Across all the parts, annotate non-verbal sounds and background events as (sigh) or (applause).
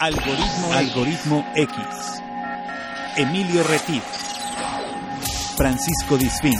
Algoritmo, Algoritmo X. Emilio Retif. Francisco Disfín.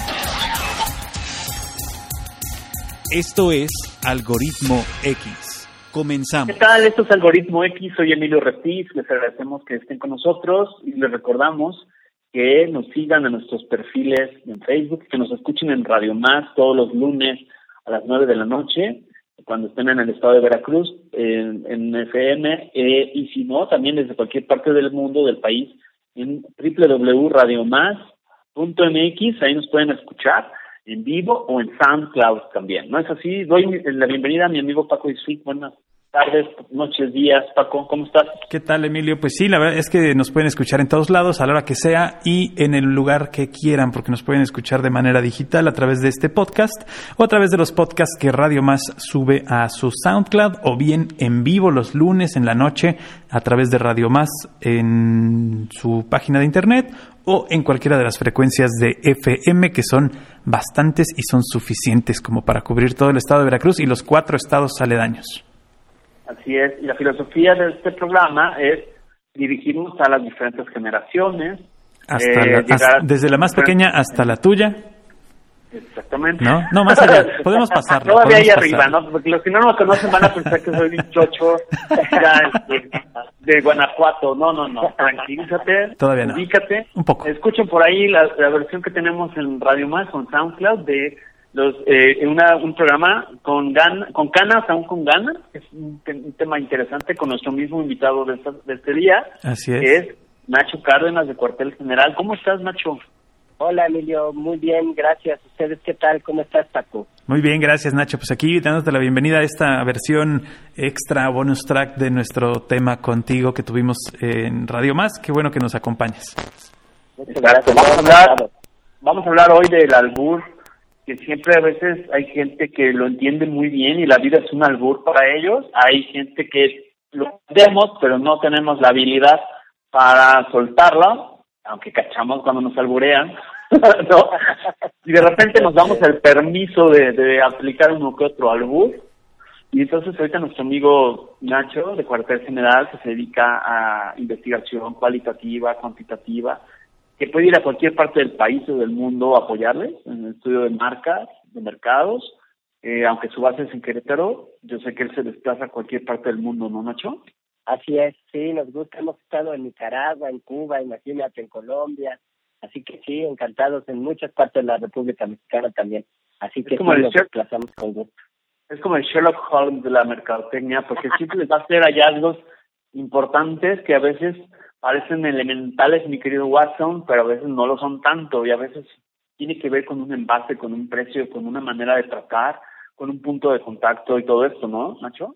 Esto es Algoritmo X. Comenzamos. ¿Qué tal? Esto es Algoritmo X. Soy Emilio Retif. Les agradecemos que estén con nosotros y les recordamos que nos sigan en nuestros perfiles en Facebook, que nos escuchen en Radio Más todos los lunes a las 9 de la noche cuando estén en el estado de Veracruz, en, FM, eh, y si no, también desde cualquier parte del mundo, del país, en www.radiomás.mx, ahí nos pueden escuchar en vivo o en SoundCloud también. ¿No es así? Doy la bienvenida a mi amigo Paco Isfik. Buenas tardes, noches, días. Paco, ¿cómo estás? ¿Qué tal, Emilio? Pues sí, la verdad es que nos pueden escuchar en todos lados, a la hora que sea y en el lugar que quieran, porque nos pueden escuchar de manera digital a través de este podcast o a través de los podcasts que Radio Más sube a su SoundCloud o bien en vivo los lunes en la noche a través de Radio Más en su página de internet o en cualquiera de las frecuencias de FM que son bastantes y son suficientes como para cubrir todo el estado de Veracruz y los cuatro estados aledaños. Así es, y la filosofía de este programa es dirigirnos a las diferentes generaciones. Hasta eh, desde la más pequeña hasta la tuya. Exactamente. No, no, más allá. (laughs) Podemos pasar. Todavía ahí arriba, ¿no? Porque los que no me conocen van a pensar que soy un chocho este, de Guanajuato. No, no, no. Tranquilízate. Todavía no. Ubícate. Un poco. Escuchen por ahí la, la versión que tenemos en Radio Más con SoundCloud de los, eh, una, un programa con gan, con canas aún con ganas es un, un, tema interesante con nuestro mismo invitado de, esta, de este día Así es. que es Nacho Cárdenas de Cuartel General ¿cómo estás Nacho? Hola Emilio, muy bien, gracias. ¿Ustedes qué tal? ¿Cómo estás Paco? Muy bien, gracias Nacho. Pues aquí dándote la bienvenida a esta versión extra bonus track de nuestro tema contigo que tuvimos en Radio Más. Qué bueno que nos acompañes. Gracias. Vamos a hablar, vamos a hablar hoy del albur que siempre a veces hay gente que lo entiende muy bien y la vida es un albur para ellos, hay gente que lo entendemos pero no tenemos la habilidad para soltarlo, aunque cachamos cuando nos alburean, (laughs) y de repente nos damos el permiso de, de aplicar uno que otro albur, y entonces ahorita nuestro amigo Nacho de Cuartel General que se dedica a investigación cualitativa, cuantitativa, que puede ir a cualquier parte del país o del mundo a apoyarles en el estudio de marcas, de mercados, eh, aunque su base es en Querétaro, yo sé que él se desplaza a cualquier parte del mundo, ¿no, Nacho? Así es, sí, nos gusta, hemos estado en Nicaragua, en Cuba, imagínate, en Colombia, así que sí, encantados en muchas partes de la República Mexicana también, así que como sí, nos desplazamos con gusto. Es como el Sherlock Holmes de la mercadotecnia, porque siempre les va a hacer hallazgos importantes que a veces parecen elementales, mi querido Watson, pero a veces no lo son tanto y a veces tiene que ver con un envase, con un precio, con una manera de tratar, con un punto de contacto y todo esto, ¿no, Nacho?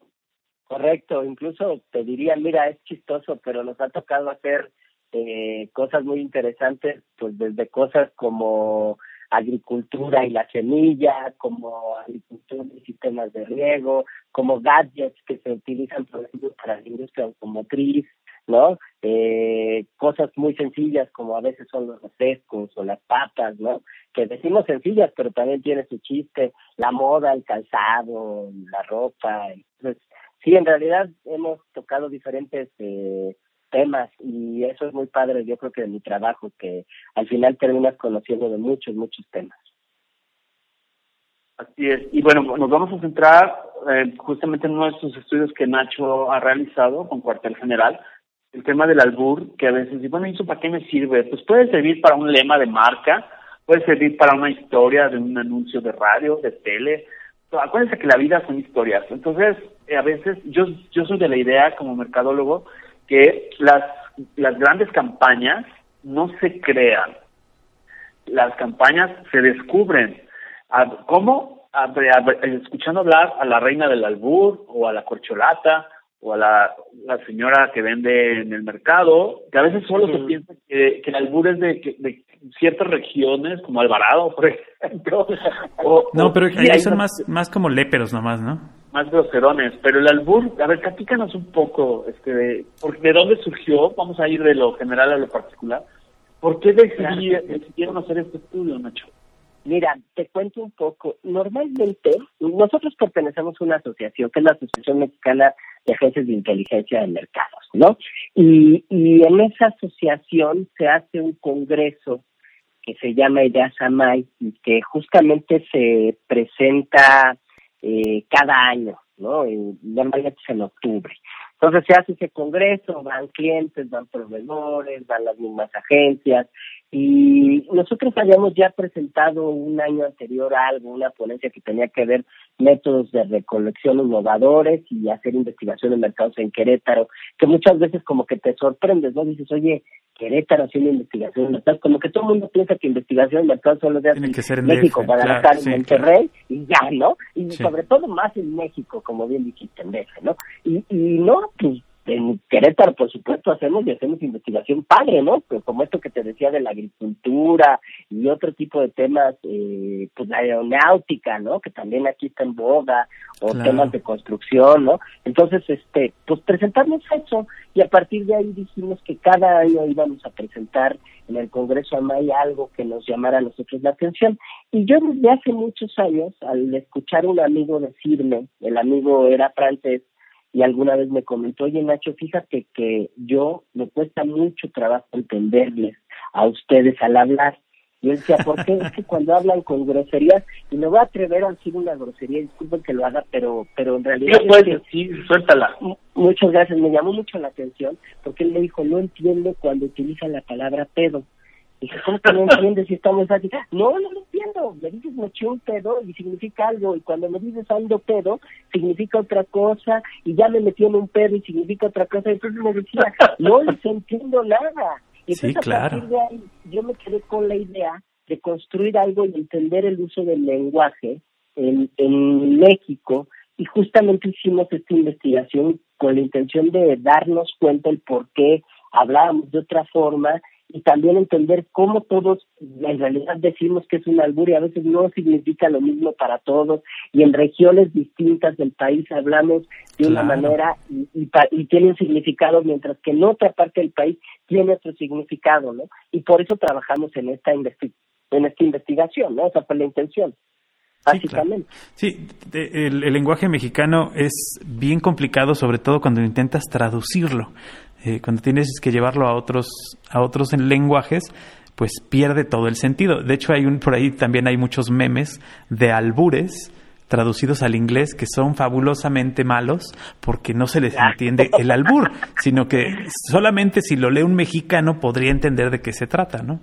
Correcto, incluso te diría, mira, es chistoso, pero nos ha tocado hacer eh, cosas muy interesantes, pues desde cosas como agricultura y la semilla, como agricultura y sistemas de riego, como gadgets que se utilizan, por ejemplo, para la industria automotriz, ¿no? Eh, cosas muy sencillas como a veces son los refrescos o las papas, ¿no? Que decimos sencillas, pero también tiene su chiste, la moda, el calzado, la ropa. Entonces, sí, en realidad hemos tocado diferentes eh, temas y eso es muy padre, yo creo que de mi trabajo, que al final terminas conociendo de muchos, muchos temas. Así es. Y bueno, nos vamos a centrar eh, justamente en uno de estos estudios que Nacho ha realizado con Cuartel General, el tema del albur, que a veces, bueno, ¿y eso para qué me sirve? Pues puede servir para un lema de marca, puede servir para una historia de un anuncio de radio, de tele. Acuérdense que la vida son historias. Entonces, eh, a veces, yo, yo soy de la idea como mercadólogo que las, las grandes campañas no se crean. Las campañas se descubren. ¿Cómo? Escuchando hablar a la reina del albur o a la corcholata o a la, la señora que vende en el mercado, que a veces solo se piensa que, que el albur es de, que- de ciertas regiones, como Alvarado, por (laughs) ejemplo. o- No, o- pero sí, ahí son más- más, como léperos nomás, ¿no? más groserones, pero el albur, a ver, platícanos un poco, este, de, por- ¿de dónde surgió? Vamos a ir de lo general a lo particular. ¿Por qué decidí, decidieron hacer este estudio, Nacho? Mira, te cuento un poco. Normalmente, nosotros pertenecemos a una asociación que es la Asociación Mexicana de Agencias de Inteligencia de Mercados, ¿no? Y, y en esa asociación se hace un congreso que se llama Ideas Amay y que justamente se presenta eh, cada año, ¿no? En, normalmente es en octubre. Entonces se hace ese congreso, van clientes, van proveedores, van las mismas agencias, y nosotros habíamos ya presentado un año anterior algo, una ponencia que tenía que ver métodos de recolección innovadores y hacer investigación en mercados en Querétaro, que muchas veces como que te sorprendes, ¿no? Dices, oye, Querétaro haciendo investigación mercados, como que todo el mundo piensa que investigación en mercados solo de en México, Guadalajara y Monterrey, y ya, ¿no? Y sobre todo más en México, como bien dijiste, en DF, ¿no? Y, y no, pues en Querétaro, por supuesto, hacemos y hacemos investigación padre, ¿no? Pues como esto que te decía de la agricultura y otro tipo de temas, eh, pues la aeronáutica, ¿no? Que también aquí está en boga, o temas de construcción, ¿no? Entonces, este, pues presentamos eso y a partir de ahí dijimos que cada año íbamos a presentar en el Congreso AMAI algo que nos llamara a nosotros la atención. Y yo desde hace muchos años, al escuchar a un amigo decirme, el amigo era francés, y alguna vez me comentó, oye Nacho, fíjate que yo me cuesta mucho trabajo entenderles a ustedes al hablar. Y él decía, ¿por qué? Es que (laughs) cuando hablan con groserías, y me voy a atrever a decir una grosería, disculpen que lo haga, pero pero en realidad... Sí, suéltala. Muchas gracias, me llamó mucho la atención, porque él me dijo, no entiendo cuando utilizan la palabra pedo. Dije, ¿cómo que no entiendes si estamos así? No, no lo entiendo. Me dices me eché un pedo y significa algo. Y cuando me dices ando pedo, significa otra cosa. Y ya me metí en un pedo y significa otra cosa. Entonces me decía, no les entiendo nada. Y entonces, sí, claro. a partir de ahí, yo me quedé con la idea de construir algo y entender el uso del lenguaje en, en México. Y justamente hicimos esta investigación con la intención de darnos cuenta el por qué hablábamos de otra forma y también entender cómo todos en realidad decimos que es un albur y a veces no significa lo mismo para todos y en regiones distintas del país hablamos de una manera y, y, tiene un significado mientras que en otra parte del país tiene otro significado, ¿no? Y por eso trabajamos en esta en esta investigación, ¿no? O sea, por la intención. Básicamente. Sí, el, lenguaje mexicano es bien complicado, sobre todo cuando intentas traducirlo. Eh, cuando tienes que llevarlo a otros, a otros en lenguajes, pues pierde todo el sentido. De hecho, hay un, por ahí también hay muchos memes de albures traducidos al inglés que son fabulosamente malos porque no se les entiende el albur, sino que solamente si lo lee un mexicano podría entender de qué se trata, ¿no?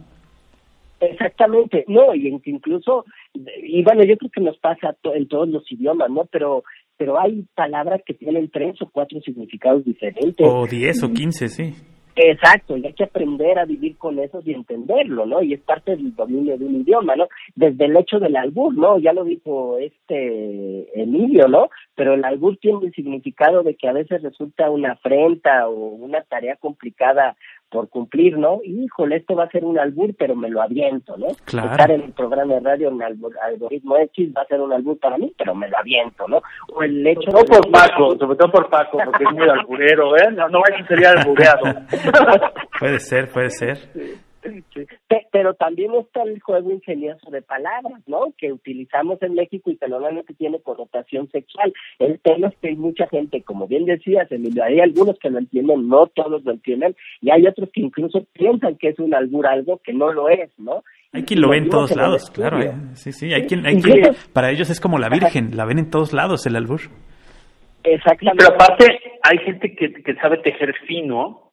Exactamente, no, y incluso, y bueno, yo creo que nos pasa en todos los idiomas, ¿no? Pero pero hay palabras que tienen tres o cuatro significados diferentes. O diez o quince, sí. Exacto, y hay que aprender a vivir con eso y entenderlo, ¿no? Y es parte del dominio de un idioma, ¿no? Desde el hecho del albur, ¿no? Ya lo dijo este Emilio, ¿no? Pero el albur tiene el significado de que a veces resulta una afrenta o una tarea complicada por cumplir, ¿no? Híjole, esto va a ser un albur, pero me lo aviento, ¿no? Claro. Estar en el programa de radio en algoritmo X va a ser un albur para mí, pero me lo aviento, ¿no? O el hecho... No por Paco, sobre todo por Paco, porque es muy alburero, ¿eh? No, no vaya a ser albureado. (laughs) puede ser, puede ser. Pero también está el juego ingenioso de palabras, ¿no? Que utilizamos en México y que normalmente tiene connotación sexual. El tema es que hay mucha gente, como bien decías, Emilio, hay algunos que lo entienden, no todos lo entienden, y hay otros que incluso piensan que es un albur algo que no lo es, ¿no? Hay quien lo ve en todos lados, claro. ¿eh? Sí, sí, hay quien, hay quien, para ellos es como la Virgen, la ven en todos lados el albur. Exactamente. Pero aparte, hay gente que, que sabe tejer fino,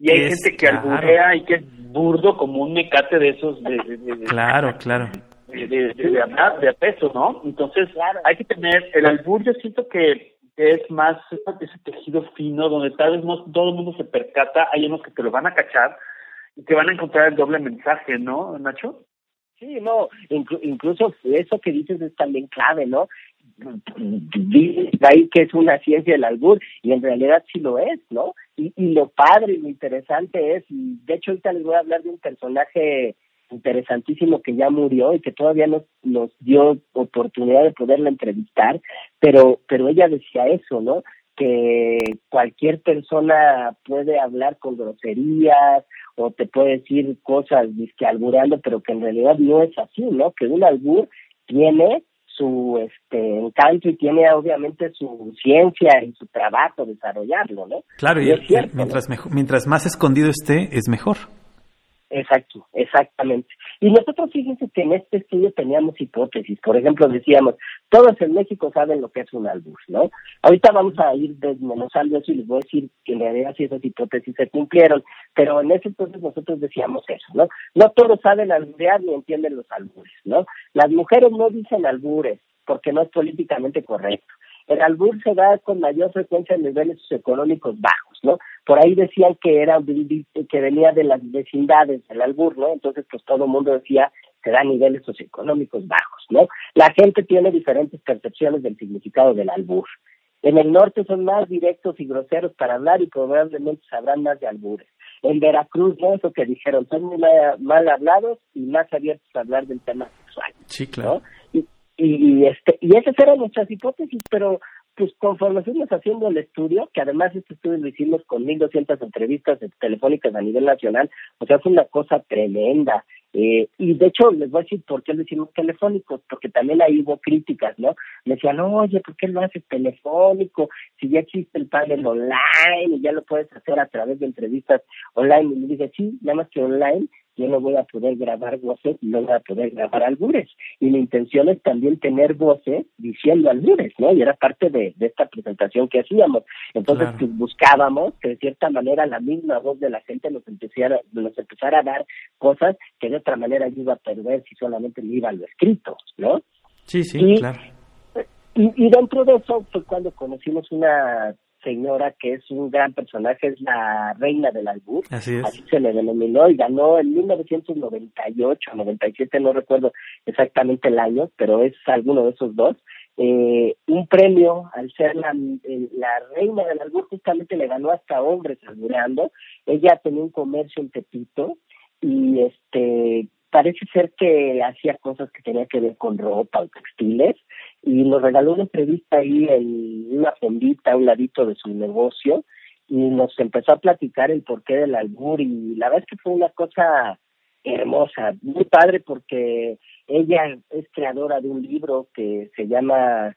y hay gente que alburea y que es burdo como un mecate de esos de, claro claro. de, de, de, peso no entonces hay que tener el albur yo siento que es más ese tejido fino donde tal vez no todo el mundo se percata hay unos que te lo van a cachar y te van a encontrar el doble mensaje no Nacho Sí, no, incluso eso que dices es también clave, ¿no? Ahí que es una ciencia del albur y en realidad sí lo es, ¿no? Y, y lo padre y lo interesante es, y de hecho ahorita les voy a hablar de un personaje interesantísimo que ya murió y que todavía nos, nos dio oportunidad de poderla entrevistar, pero, pero ella decía eso, ¿no? Que cualquier persona puede hablar con groserías o te puede decir cosas disque albureando, pero que en realidad no es así, ¿no? Que un albur tiene su este encanto y tiene obviamente su ciencia y su trabajo desarrollarlo, ¿no? Claro, y, mientras, mientras más escondido esté, es mejor. Exacto, exactamente. Y nosotros fíjense que en este estudio teníamos hipótesis. Por ejemplo, decíamos, todos en México saben lo que es un albur, ¿no? Ahorita vamos a ir desmenuzando eso y les voy a decir que en realidad si esas hipótesis se cumplieron. Pero en ese entonces nosotros decíamos eso, ¿no? No todos saben alburear ni entienden los albures, ¿no? Las mujeres no dicen albures porque no es políticamente correcto. El albur se da con mayor frecuencia en niveles socioeconómicos bajos, ¿no? Por ahí decían que era que venía de las vecindades del albur, ¿no? Entonces, pues todo el mundo decía que da niveles socioeconómicos bajos, ¿no? La gente tiene diferentes percepciones del significado del albur. En el norte son más directos y groseros para hablar y probablemente sabrán más de albures. En Veracruz, ¿no? Eso que dijeron, son muy mal, hablados y más abiertos a hablar del tema sexual. Sí, claro. Y, y, este, y esas eran nuestras hipótesis, pero pues conforme fuimos haciendo el estudio, que además este estudio lo hicimos con 1.200 entrevistas telefónicas a nivel nacional, o sea, fue una cosa tremenda. Eh, y de hecho, les voy a decir por qué lo hicimos telefónico, porque también ahí hubo críticas, ¿no? Me decían, oye, ¿por qué lo haces telefónico? Si ya existe el panel online y ya lo puedes hacer a través de entrevistas online. Y me dije, sí, nada más que online yo no voy a poder grabar voces y no voy a poder grabar albures. Y mi intención es también tener voces diciendo albures, ¿no? Y era parte de, esta presentación que hacíamos. Entonces, pues, buscábamos que de cierta manera la misma voz de la gente nos empezara, nos empezara a dar cosas que de otra manera yo iba a perder si solamente me iba a lo escrito, ¿no? Sí, sí, claro. Y, y dentro de eso fue cuando conocimos una señora que es un gran personaje, es la reina del albur, así, se le denominó y ganó en 1998, 97, no recuerdo exactamente el año, pero es alguno de esos dos, eh, un premio al ser la, eh, la reina del albur, justamente le ganó hasta hombres albureando, ella tenía un comercio en Tepito y este parece ser que hacía cosas que tenían que ver con ropa o textiles y nos regaló una entrevista ahí en una fondita a un ladito de su negocio y nos empezó a platicar el porqué del albur y la verdad es que fue una cosa hermosa, muy padre porque ella es creadora de un libro que se llama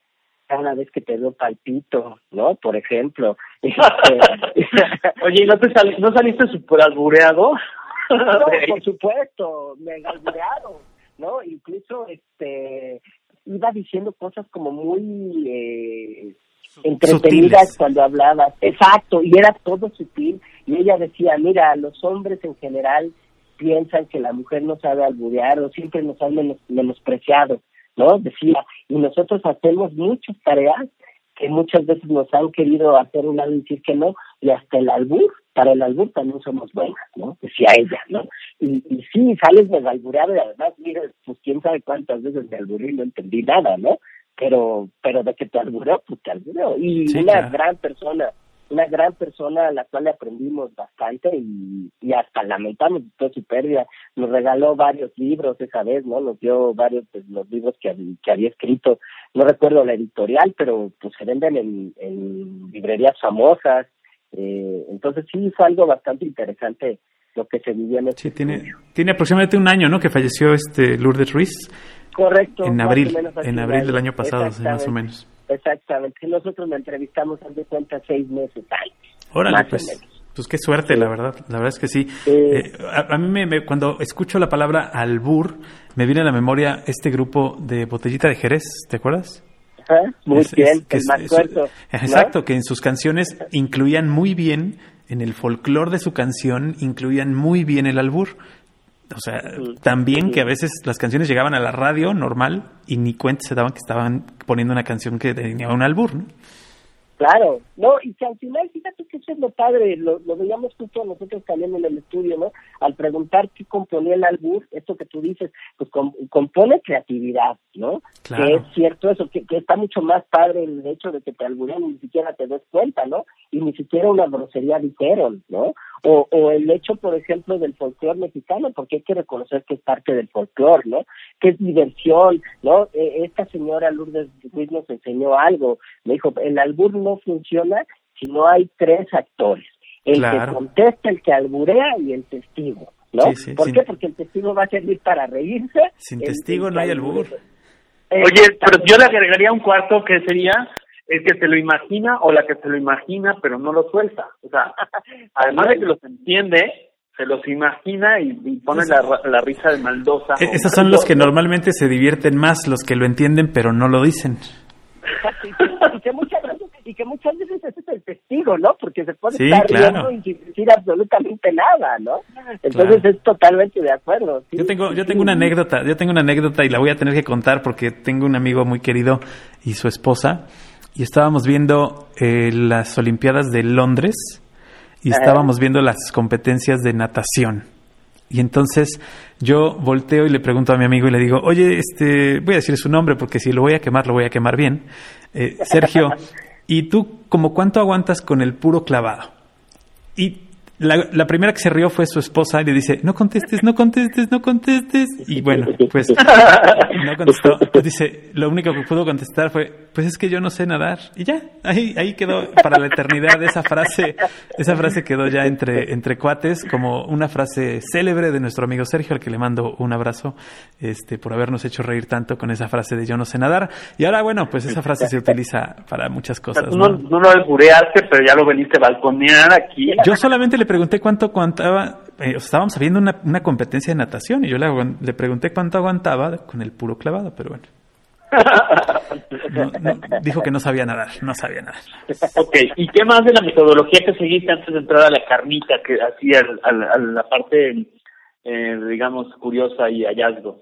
cada vez que te veo palpito, ¿no? Por ejemplo. (laughs) Oye, ¿no, te ¿no saliste super albureado? No, (laughs) por supuesto, me alburearon, ¿no? Incluso, este, iba diciendo cosas como muy eh, entretenidas cuando hablaba. Exacto, y era todo sutil. Y ella decía, mira, los hombres en general piensan que la mujer no sabe alburear o siempre nos han menospreciado, ¿no? Decía, y nosotros hacemos muchas tareas que muchas veces nos han querido hacer un lado y decir que no, y hasta el albur, para el albur también somos buenas, ¿no? Decía ella, ¿no? Y, y sí, sales de alburear y además, mira, pues quién sabe cuántas veces me alburé y no entendí nada, ¿no? Pero, pero de que te albureó, pues te albureó. Y una gran persona, una gran persona a la cual le aprendimos bastante y, y hasta lamentamos toda su pérdida. Nos regaló varios libros esa vez, ¿no? Nos dio varios de pues, los libros que, que había escrito. No recuerdo la editorial, pero pues se venden en, en librerías famosas. Eh, entonces sí fue algo bastante interesante lo que se vivió en este Sí, tiene, tiene aproximadamente un año, ¿no? Que falleció este Lourdes Ruiz. Correcto. En abril, en abril del año pasado, más o menos. Exactamente. Nosotros lo entrevistamos, de cuenta, seis meses antes. Órale, pues. Pues qué suerte, la verdad. La verdad es que sí. Eh, a, mí, me, cuando escucho la palabra albur, me viene a la memoria este grupo de Botellita de Jerez, ¿te acuerdas? muy bien, que Exacto, que en sus canciones incluían muy bien, en el folclore de su canción, incluían muy bien el albur. O sea, también que a veces las canciones llegaban a la radio normal y ni cuenta se daban que estaban poniendo una canción que tenía un albur, ¿no? Claro, no, y que al final, fíjate que eso es lo padre, lo, lo veíamos justo nosotros también en el estudio, ¿no? Al preguntar qué componía el albur, esto que tú dices, pues compone creatividad, ¿no? Claro. Que es cierto eso, que, que, está mucho más padre el hecho de que te alburen y ni siquiera te des cuenta, ¿no? Y ni siquiera una grosería dijeron, ¿no? O, o el hecho, por ejemplo, del folclore mexicano, porque hay que reconocer que es parte del folclore, ¿no? Que es diversión, ¿no? E, esta señora Lourdes Ruiz nos enseñó algo, me dijo, el albur no funciona si no hay tres actores. El que contesta, el que alburea y el testigo. ¿no? ¿Por qué? Porque el testigo va a servir para reírse. Sin testigo no hay albur. Oye, pero yo le agregaría un cuarto que sería el que se lo imagina o la que se lo imagina pero no lo suelta. O sea, (laughs) además de que los entiende, se los imagina y, pone la, la, risa de maldosa. E-, esos son los que normalmente se divierten más, los que lo entienden pero no lo dicen. y, que muchas veces, y que muchas veces ese es el testigo, ¿no? Porque se puede estar riendo y sin decir absolutamente nada, ¿no? Entonces es totalmente de acuerdo. yo tengo, yo tengo una anécdota, yo tengo una anécdota y la voy a tener que contar porque tengo un amigo muy querido y su esposa y estábamos viendo eh, las Olimpiadas de Londres y estábamos viendo las competencias de natación. Y entonces yo volteo y le pregunto a mi amigo y le digo, oye, este, voy a decir su nombre porque si lo voy a quemar, lo voy a quemar bien. Eh, Sergio, (laughs) ¿y tú como cuánto aguantas con el puro clavado? Y la, primera que se rió fue su esposa y le dice, no contestes, no contestes, no contestes. Y bueno, pues no contestó. Dice, lo único que pudo contestar fue, pues es que yo no sé nadar. Y ya, ahí, ahí quedó para la eternidad esa frase. Esa frase quedó ya entre, entre cuates como una frase célebre de nuestro amigo Sergio, al que le mando un abrazo este, por habernos hecho reír tanto con esa frase de yo no sé nadar. Y ahora, bueno, pues esa frase se utiliza para muchas cosas. No, no, lo albureaste, pero ya lo veniste a balconear aquí. Yo solamente le pregunté cuánto aguantaba, eh, estábamos viendo una, una, competencia de natación y yo le, le, pregunté cuánto aguantaba con el puro clavado, pero bueno. dijo que no sabía nadar, no sabía nadar. Ok, ¿y qué más de la metodología que seguiste antes de entrar a la carnita, que hacía a, la parte, eh, digamos, curiosa y hallazgo?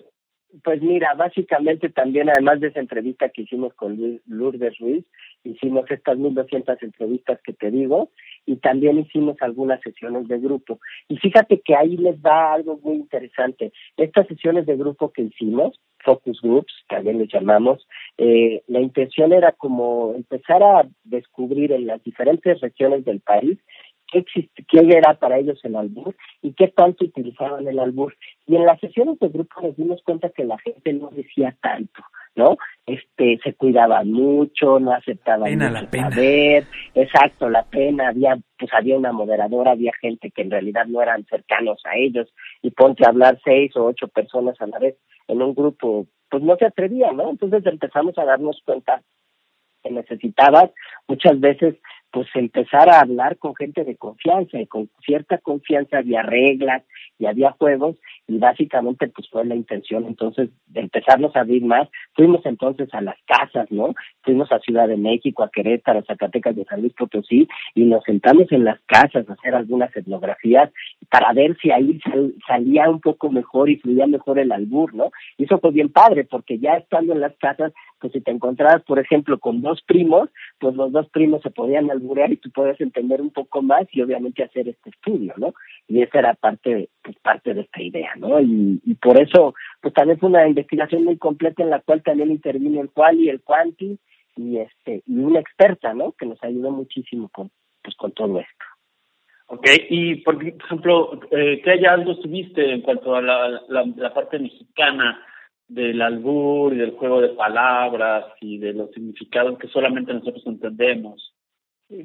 Pues mira, básicamente también, además de esa entrevista que hicimos con Lourdes Ruiz, hicimos estas 1200 entrevistas que te digo, y también hicimos algunas sesiones de grupo. Y fíjate que ahí les va algo muy interesante. Estas sesiones de grupo que hicimos, focus groups, también les llamamos, eh, la intención era como empezar a descubrir en las diferentes regiones del país qué, existe, qué era para ellos el albur y qué tanto utilizaban el albur. Y en las sesiones de grupo nos dimos cuenta que la gente no decía tanto, ¿no? Este, se cuidaba mucho, no aceptaba pena, la pena. exacto, la pena, había, pues había una moderadora, había gente que en realidad no eran cercanos a ellos, y ponte a hablar seis o ocho personas a la vez en un grupo, pues no se atrevía, ¿no? Entonces empezamos a darnos cuenta que necesitabas muchas veces pues empezar a hablar con gente de confianza y con cierta confianza había reglas y había juegos y básicamente pues fue la intención entonces de empezarnos a abrir más. Fuimos entonces a las casas, ¿no? Fuimos a Ciudad de México, a Querétaro, a Zacatecas de San Luis Potosí y nos sentamos en las casas a hacer algunas etnografías para ver si ahí salía un poco mejor y fluía mejor el albur, ¿no? Y eso fue bien padre porque ya estando en las casas, pues si te encontrabas, por ejemplo, con dos primos, pues los dos primos se podían alburear y tú podías entender un poco más y obviamente hacer este estudio, ¿no? Y esa era parte, pues parte de esta idea, ¿no? Y, por eso, pues también fue una investigación muy completa en la cual también intervino el quali, el quanti y este y una experta, ¿no? Que nos ayudó muchísimo con pues con todo esto. Ok, y por ejemplo, eh, ¿qué hallazgos tuviste en cuanto a la, la, parte mexicana del albur y del juego de palabras y de los significados que solamente nosotros entendemos?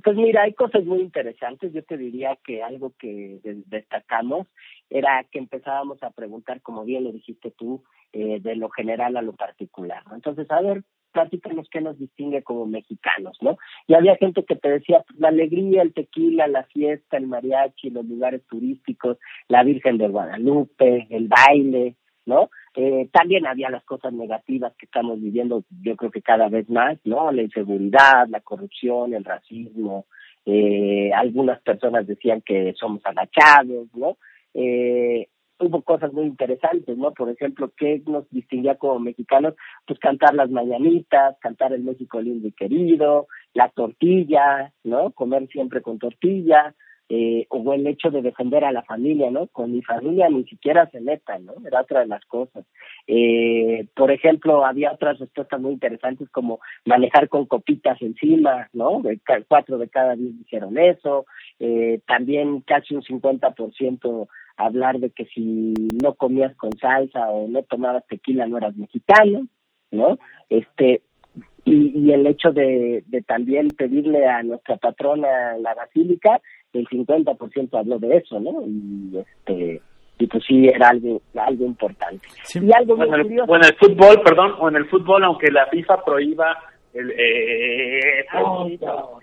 Pues mira, hay cosas muy interesantes. Yo te diría que algo que destacamos era que empezábamos a preguntar, como bien lo dijiste tú, eh, de lo general a lo particular. Entonces, a ver, platícanos qué nos distingue como mexicanos, ¿no? Y había gente que te decía pues, la alegría, el tequila, la fiesta, el mariachi, los lugares turísticos, la Virgen de Guadalupe, el baile, ¿no? Eh, también había las cosas negativas que estamos viviendo, yo creo que cada vez más, ¿no? La inseguridad, la corrupción, el racismo, eh, algunas personas decían que somos agachados, ¿no? Eh, hubo cosas muy interesantes, ¿no? Por ejemplo, ¿qué nos distinguía como mexicanos? Pues cantar las mañanitas, cantar el México lindo y querido, la tortilla, ¿no? Comer siempre con tortilla, eh, o el hecho de defender a la familia, ¿no? Con mi familia ni siquiera se meta, ¿no? Era otra de las cosas. Eh, por ejemplo, había otras respuestas muy interesantes como manejar con copitas encima, ¿no? Cuatro de cada diez dijeron eso. Eh, también casi un 50% hablar de que si no comías con salsa o no tomabas tequila no eras mexicano, ¿no? Este, y, y el hecho de, de también pedirle a nuestra patrona la basílica el 50% habló de eso, ¿no? Y este y pues sí era algo algo importante. Y algo bueno, muy el, curioso. bueno el fútbol perdón o en el fútbol aunque la FIFA prohíba el eh,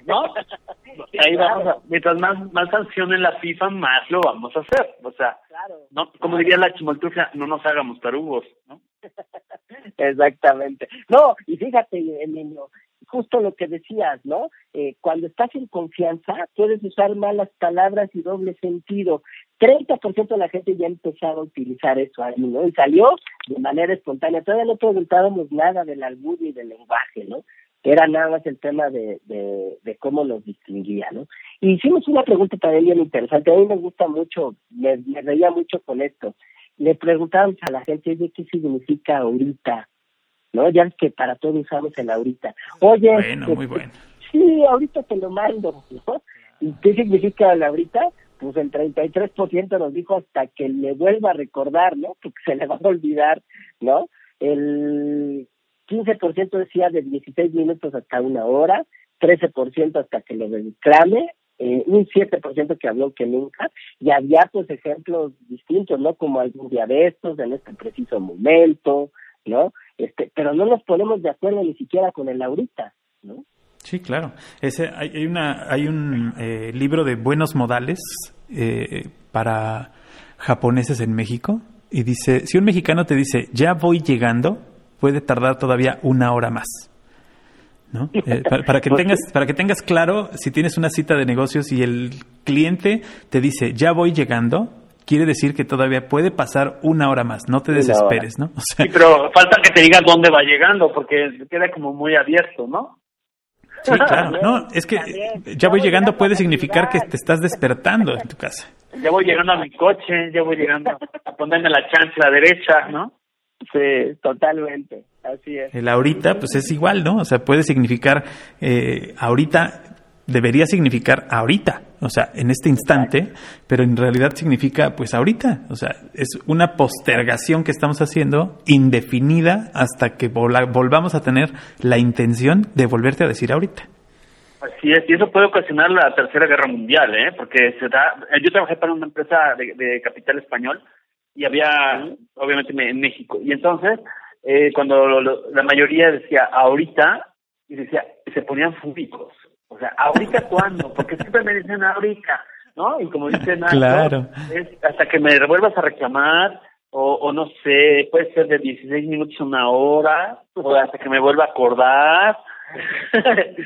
no (laughs) ahí vamos a, mientras más más sancionen la FIFA más lo vamos a hacer. O sea claro, no como diría la chimoltrufia no nos hagamos tarugos no (laughs) exactamente. No y fíjate Emilio justo lo que decías, ¿no? Eh, cuando estás en confianza, puedes usar malas palabras y doble sentido. 30% de la gente ya ha empezado a utilizar eso ahí, ¿no? Y salió de manera espontánea. Todavía no preguntábamos nada del albur ni del lenguaje, ¿no? Era nada más el tema de, de, de cómo nos distinguía, ¿no? Hicimos una pregunta también interesante. A mí me gusta mucho, me, me reía mucho con esto. Le preguntábamos a la gente, oye, ¿qué significa ahorita? ¿No? Ya es que para todo usamos el ahorita. Oye, Bueno, este, muy bueno. sí, ahorita te lo mando, ¿no? ¿Y qué significa el ahorita? Pues el 33% nos dijo hasta que le vuelva a recordar, ¿no? Porque se le va a olvidar, ¿no? El 15% decía de 16 minutos hasta una hora, 13% hasta que lo reclame, eh, un 7% que habló que nunca, y había pues ejemplos distintos, ¿no? Como algún día de estos, en este preciso momento, ¿no? Este, pero no nos ponemos de acuerdo ni siquiera con el ahorita, ¿no? Sí, claro. Ese, hay, hay una, hay un eh, libro de buenos modales eh, para japoneses en México y dice, si un mexicano te dice, ya voy llegando, puede tardar todavía una hora más. ¿No? Eh, para, para que (laughs) tengas, para que tengas claro, si tienes una cita de negocios y el cliente te dice, ya voy llegando, quiere decir que todavía puede pasar una hora más. No te Una desesperes, ¿no? (laughs) O sea, sí pero falta que te diga dónde va llegando porque queda como muy abierto no sí, (laughs) claro. No, es que También. ya voy llegando puede significar que te estás despertando en tu casa. ya voy llegando a mi coche ya voy llegando a ponerme la chancla derecha no Sí, totalmente, así es. El ahorita, pues es igual, ¿no? O sea, puede significar, eh, ahorita, debería significar ahorita, o sea, en este instante, pero en realidad significa, pues ahorita, o sea, es una postergación que estamos haciendo indefinida hasta que vola- volvamos a tener la intención de volverte a decir ahorita. Así es, y eso puede ocasionar la tercera guerra mundial, ¿eh? Porque se da. Yo trabajé para una empresa de, de capital español y había, obviamente, me- en México. Y entonces, eh, cuando lo- lo- la mayoría decía ahorita, y decía, se ponían fúbicos. O sea, ¿ahorita (laughs) cuándo? Porque siempre me dicen ahorita, ¿no? Y como dicen, Claro. es hasta que me vuelvas a reclamar, o, o no sé, puede ser de 16 minutos a una hora, o hasta que me vuelva a acordar. (laughs)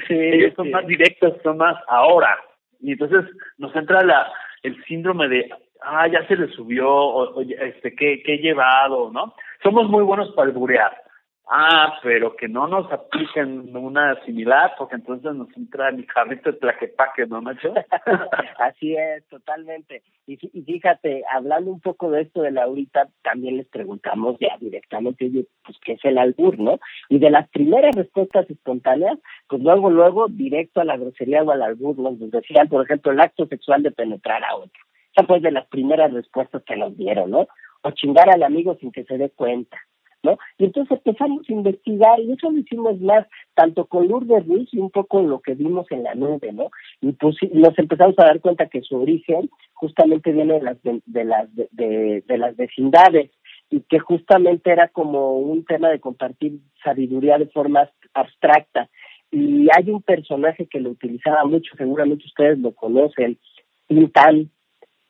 Sí, (laughs) Ellos son sí. más directos, son más ahora. Y entonces nos entra la el síndrome de, ah, ya se le subió, o, este, ¿qué, ¿qué he llevado, no? Somos muy buenos para alburear. Ah, pero que no nos apliquen una similar, porque entonces nos entra mi carrito de tlaquepaque, ¿no, Nacho? (laughs) Así es, totalmente. Y, y fíjate, hablando un poco de esto de la ahorita, también les preguntamos ya directamente, pues, ¿qué es el albur, no? Y de las primeras respuestas espontáneas, pues luego, luego, directo a la grosería o al albur, nos decían, por ejemplo, el acto sexual de penetrar a otro. Esa fue de las primeras respuestas que nos dieron, ¿no? O chingar al amigo sin que se dé cuenta. Y entonces empezamos a investigar y eso lo hicimos más, tanto con Lourdes Ruiz y un poco lo que vimos en la nube, ¿no? Y pues nos empezamos a dar cuenta que su origen justamente viene de las, de, las, de, las vecindades y que justamente era como un tema de compartir sabiduría de forma abstracta. Y hay un personaje que lo utilizaba mucho, seguramente ustedes lo conocen, Tintán.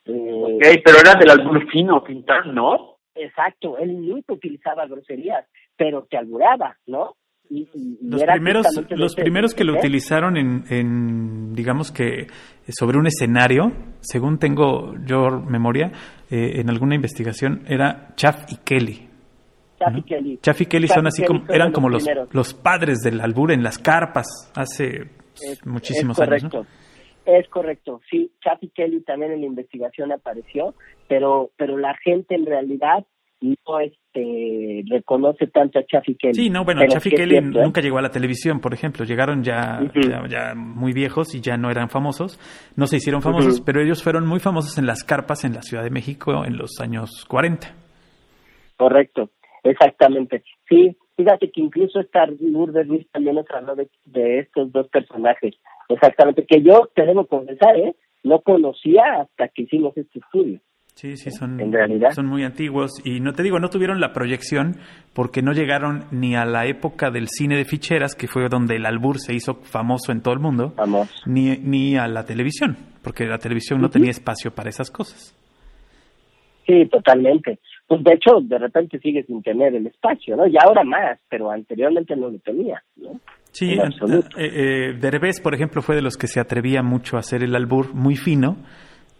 Eh, Ok, pero era del albur fino, ¿no? Exacto, él nunca utilizaba groserías, pero te alburaba, ¿no? Y, Los primeros, los primeros que lo ¿eh? utilizaron en, en, digamos que sobre un escenario, según tengo yo memoria, eh, en alguna investigación, era Chaff y Kelly. Chaffy ¿no? Kelly. Chaff y Kelly Chaff son así Kelly como, eran como los, los padres del albur en las carpas hace Es- muchísimos es años. ¿no? Es correcto, sí, Chaffy Kelly también en la investigación apareció, pero pero la gente en realidad no este reconoce tanto a Chaffy Kelly. Sí, no, bueno, Pero Chaff y sí es Kelly cierto, ¿eh? nunca llegó a la televisión, por ejemplo. Llegaron ya, ya, ya muy viejos y ya no eran famosos. No se hicieron famosos, pero ellos fueron muy famosos en las carpas en la Ciudad de México en los años 40. Correcto, exactamente. Sí, fíjate que incluso esta Lourdes Ruiz también nos habló de, de estos dos personajes. Exactamente, que yo te debo confesar, ¿eh? No conocía hasta que hicimos este estudio. Sí, sí, son, en realidad. son muy antiguos y no te digo, no tuvieron la proyección porque no llegaron ni a la época del cine de ficheras, que fue donde el albur se hizo famoso en todo el mundo, Vamos. ni, ni a la televisión, porque la televisión no tenía espacio para esas cosas. Sí, totalmente. Pues de hecho, de repente sigue sin tener el espacio, ¿no? Y ahora más, pero anteriormente no lo tenía, ¿no? Sí, En eh, absoluto. eh, Derbez, por ejemplo, fue de los que se atrevía mucho a hacer el albur muy fino.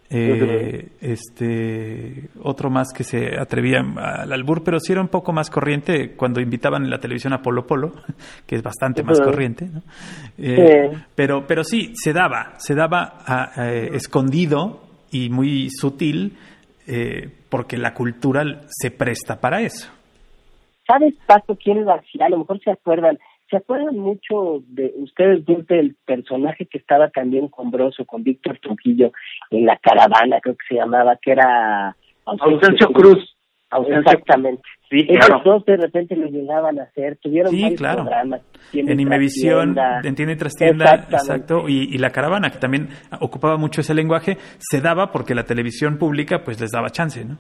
Eh, este otro más que se atrevía al albur, pero sí era un poco más corriente cuando invitaban en la televisión a Polo Polo, (laughs) que es bastante más corriente. ¿no? Eh. Pero, pero sí se daba, se daba a- a- escondido y muy sutil, eh, porque la cultura se presta para eso. ¿Sabes, Paco, quién lo hacía? A lo mejor se acuerdan. ¿Se acuerdan mucho de ustedes del personaje que estaba también con Broso, con Víctor Trujillo, en la caravana, creo que se llamaba, que era... Ausencio Cruz. Exactamente. Sí, Esos claro. dos de repente lo llegaban a hacer, tuvieron Sí, varios claro. programas. En Imevisión, Trastienda. en Tiene Trastienda, Exactamente. exacto, y, y La Caravana, que también ocupaba mucho ese lenguaje, se daba porque la televisión pública pues les daba chance, ¿no?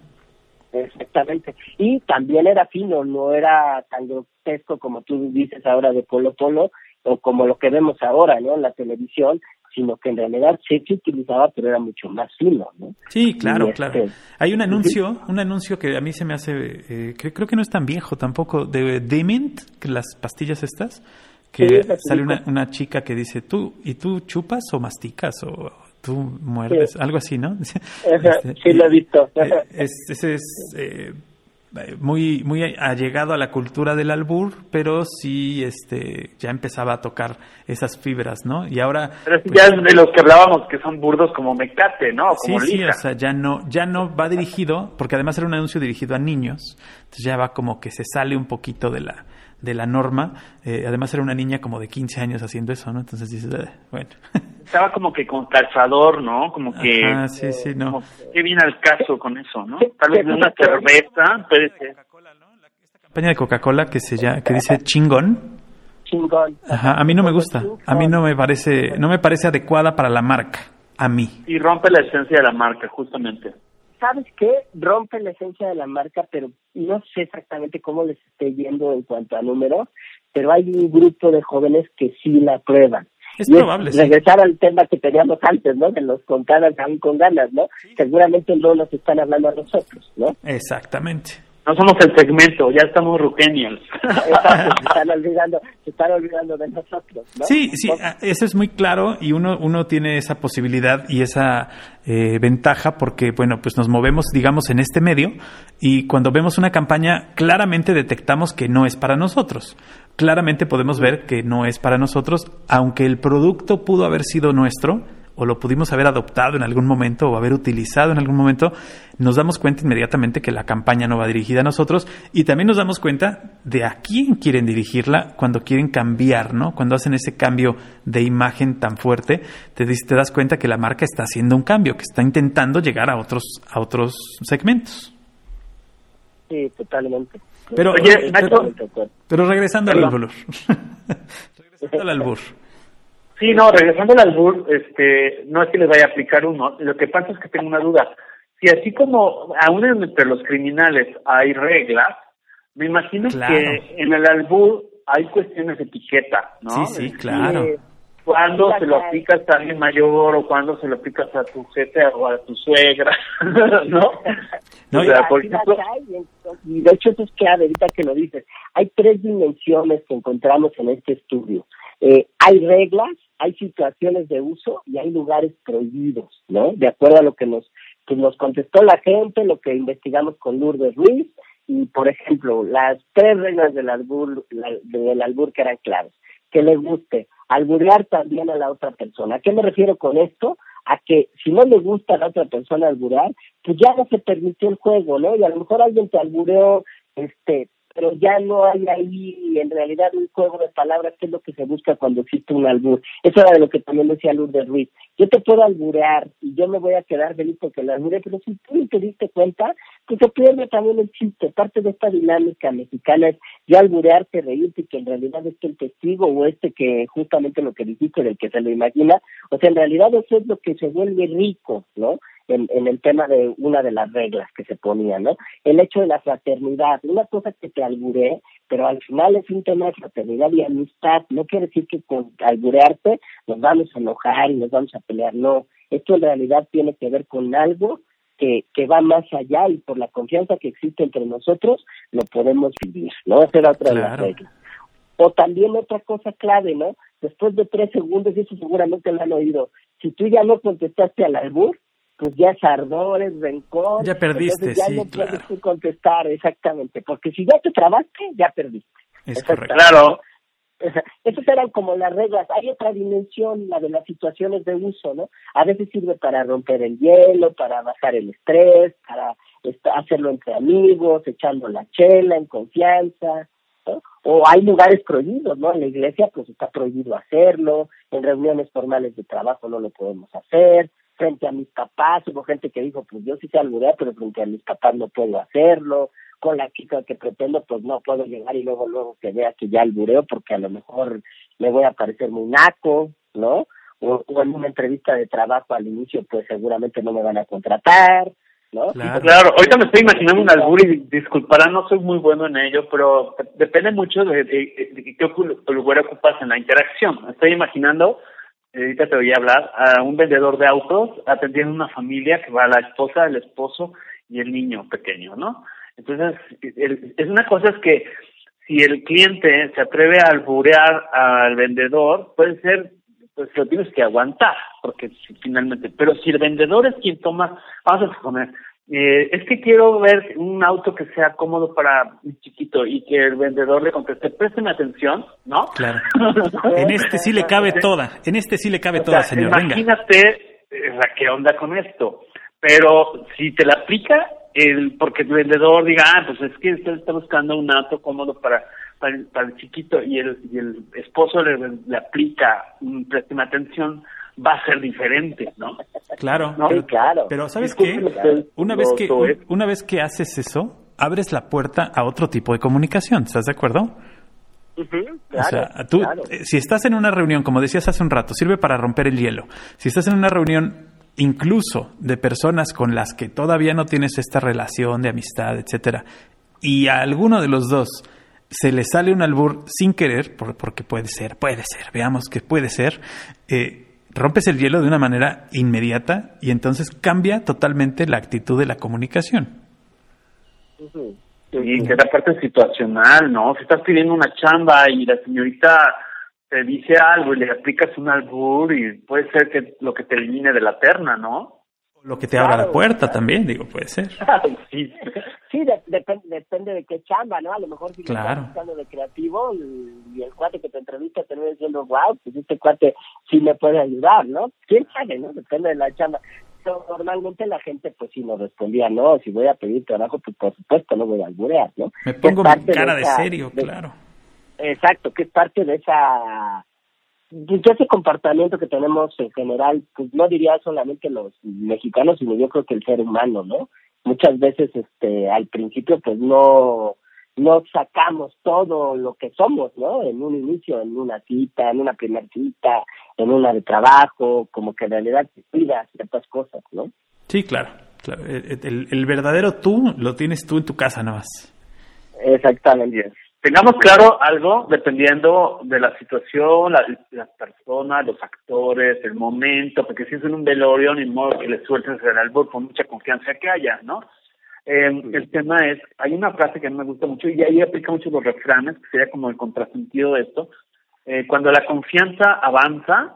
Exactamente. Y también era fino, no era tan grotesco como tú dices ahora de Polo Polo o como lo que vemos ahora, ¿no? En la televisión, sino que en realidad sí se utilizaba, pero era mucho más fino, ¿no? Sí, claro, Y, claro. este, Hay un anuncio, un anuncio que a mí se me hace, eh, que creo que no es tan viejo tampoco, de Dement, que las pastillas estas, que Sí, sale una, una chica que dice, tú, ¿y tú chupas o masticas o tú muerdes? Sí. Algo así, ¿no? (laughs) Este, sí, lo he visto. eh, es- ese es eh, muy, muy allegado a la cultura del albur, pero sí este, ya empezaba a tocar esas fibras, ¿no? Y ahora... Pero sí, pues, ya es de los que hablábamos que son burdos como Mecate, ¿no? Sí, Como sí, Lija. o sea, ya no, ya no va dirigido, porque además era un anuncio dirigido a niños, entonces ya va como que se sale un poquito de la, de la norma, eh, además era una niña como de 15 años haciendo eso, ¿no? Entonces dices, "Eh, bueno, (laughs) Estaba como que con calzador, ¿no? Como que... Ajá, sí, sí, no. como qué viene al caso con eso, ¿no? Tal vez una cerveza, puede ser. campaña de Coca-Cola que se llama, que dice chingón, Chingón. Ajá, a mí no me gusta, a mí no me parece, no me parece adecuada para la marca, a mí. Y rompe la esencia de la marca, justamente. ¿Sabes qué? Rompe la esencia de la marca, pero no sé exactamente cómo les esté yendo en cuanto a números, pero hay un grupo de jóvenes que sí la prueban. Es Y probable, sí. regresar al tema que teníamos antes, ¿no? De los con ganas, aún con ganas, ¿no? Seguramente no nos están hablando a nosotros, ¿no? Exactamente. No somos el segmento, ya estamos ruquenials. (laughs) Se están olvidando, se están olvidando de nosotros, ¿no? Sí, sí, Entonces, a- eso es muy claro y uno, uno tiene esa posibilidad y esa eh, ventaja porque, bueno, pues nos movemos, digamos, en este medio y cuando vemos una campaña claramente detectamos que no es para nosotros. Claramente podemos ver que no es para nosotros, aunque el producto pudo haber sido nuestro o lo pudimos haber adoptado en algún momento o haber utilizado en algún momento, nos damos cuenta inmediatamente que la campaña no va dirigida a nosotros y también nos damos cuenta de a quién quieren dirigirla cuando quieren cambiar, ¿no? Cuando hacen ese cambio de imagen tan fuerte, te, te das cuenta que la marca está haciendo un cambio, que está intentando llegar a otros, a otros segmentos. Sí, totalmente. Pero- Oye, acuerdo. Pero regresando al albur. (laughs) regresando al albur. Sí, no, regresando al albur, este, no es que les vaya a aplicar uno, lo que pasa es que tengo una duda. Si así como aún entre los criminales hay reglas, me imagino Claro. que en el albur hay cuestiones de etiqueta, ¿no? Sí, sí, Es claro. Eh, Cuando Sí, se lo aplicas a alguien mayor o cuando se lo aplicas a tu jefe o a tu suegra, (laughs) ¿no? No, o sea, por ejemplo, y de hecho eso es clave, ahorita que lo dices. Hay tres dimensiones que encontramos en este estudio. Eh, hay reglas, hay situaciones de uso y hay lugares prohibidos, ¿no? De acuerdo a lo que nos, que nos contestó la gente, lo que investigamos con Lourdes Ruiz, y por ejemplo, las tres reglas del albur, la- del albur que eran claves. Que le guste, alburear también a la otra persona. ¿A qué me refiero con esto? A que si no le gusta a la otra persona alburear, pues ya no se permitió el juego, ¿no? Y a lo mejor alguien te albureó, este, pero ya no hay ahí en realidad un juego de palabras que es lo que se busca cuando existe un albur. Eso era de lo que también decía Lourdes Ruiz. Yo te puedo alburear y yo me voy a quedar feliz porque la alburé, pero si tú no te diste cuenta, pues se pierde también el chiste. Parte de esta dinámica mexicana es ya alburearte, reírte que en realidad es que el testigo o este que justamente lo que dijiste del que se lo imagina, o sea, en realidad eso es lo que se vuelve rico, ¿no? En, en el tema de una de las reglas que se ponía, ¿no? El hecho de la fraternidad, una cosa que te alburé, pero al final es un tema de fraternidad y amistad, no quiere decir que con alburearte nos vamos a enojar y nos vamos a pelear, no, esto en realidad tiene que ver con algo que, que va más allá y por la confianza que existe entre nosotros lo podemos vivir, ¿no? Esa era otra de las reglas. O también otra cosa clave, ¿no? Después de tres segundos, y eso seguramente lo han oído, si tú ya no contestaste al albur, pues ya es ardor, es rencor. Ya perdiste, ya sí, no claro. puedes contestar, exactamente. Porque si ya te trabaste, ya perdiste. Es Exacto. correcto. Claro, (laughs) Esas eran como las reglas. Hay otra dimensión, la de las situaciones de uso, ¿no? A veces sirve para romper el hielo, para bajar el estrés, para hacerlo entre amigos, echando la chela en confianza. ¿no? O hay lugares prohibidos, ¿no? En la iglesia, pues está prohibido hacerlo. En reuniones formales de trabajo no lo podemos hacer. Frente a mis papás, hubo gente que dijo, pues yo sí sé alburear, pero frente a mis papás no puedo hacerlo con la chica que pretendo, pues no puedo llegar y luego luego que vea que ya albureo porque a lo mejor me voy a parecer muy naco, ¿no? O, o en una entrevista de trabajo al inicio, pues seguramente no me van a contratar, ¿no? Claro. Claro, ahorita me estoy imaginando un albur y disculparán, no soy muy bueno en ello, pero depende mucho de, de- de qué lugar ocupas en la interacción. Estoy imaginando, ahorita te voy hablar, a un vendedor de autos atendiendo una familia que va la esposa, el esposo y el niño pequeño, ¿no? Entonces, el- es una cosa es que si el cliente se atreve a alburear al vendedor, puede ser, pues lo tienes que aguantar, porque finalmente, pero si el vendedor es quien toma, vamos a suponer, eh, es que quiero ver un auto que sea cómodo para un chiquito y que el vendedor le conteste, présteme atención, ¿no? Claro. (laughs) En este sí le cabe toda. En este sí le cabe O toda, sea, señor. Venga. Imagínate eh, la que onda con esto. Pero si te la aplica, el porque el vendedor diga, ah, pues es que usted está buscando un auto cómodo para, para, el- para el chiquito y el, y el esposo le, le aplica un préstame atención, va a ser diferente, ¿no? Claro. No, pero, claro. pero ¿sabes qué? Una vez que, una vez que haces eso, abres la puerta a otro tipo de comunicación. ¿Estás de acuerdo? O claro, sea, tú, claro. eh, si estás en una reunión, como decías hace un rato, sirve para romper el hielo. Si estás en una reunión incluso de personas con las que todavía no tienes esta relación de amistad, etcétera, y a alguno de los dos se le sale un albur sin querer, por- porque puede ser, puede ser, veamos que puede ser, eh, rompes el hielo de una manera inmediata y entonces cambia totalmente la actitud de la comunicación. Ujú. Y que la parte situacional, ¿no? Si estás pidiendo una chamba y la señorita te dice algo y le aplicas un albur y puede ser que lo que te elimine de la terna, ¿no? Lo que te abra la puerta también, digo, puede ser. (laughs) Sí. Sí, de- depende, depende de qué chamba, ¿no? A lo mejor si Claro. estás buscando de creativo y, y el cuate que te entrevista te viene diciendo, wow, pues este cuate sí me puede ayudar, ¿no? ¿Quién sabe, no? Depende de la chamba. Pero normalmente la gente pues sí nos respondía, no, si voy a pedir trabajo, pues por supuesto no voy a alburear, ¿no? Me pongo mi cara de esa- serio, claro. Exacto, que es parte de esa de ese comportamiento que tenemos en general, pues no diría solamente los mexicanos, sino yo creo que el ser humano, ¿no? Muchas veces, este, al principio, pues no, no sacamos todo lo que somos, ¿no? En un inicio, en una cita, en una primera cita, en una de trabajo, como que en realidad te cuidas ciertas cosas, ¿no? Sí, claro. claro. El, el- el verdadero tú lo tienes tú en tu casa nada más. Exactamente. Tengamos claro algo dependiendo de la situación, la, las personas, los actores, el momento, porque si es en un velorio, ni modo que le sueltes el albur por mucha confianza que haya, ¿no? Eh, El tema es, hay una frase que a mí me gusta mucho y ahí aplica mucho los refranes, que sería como el contrasentido de esto. Eh, cuando la confianza avanza,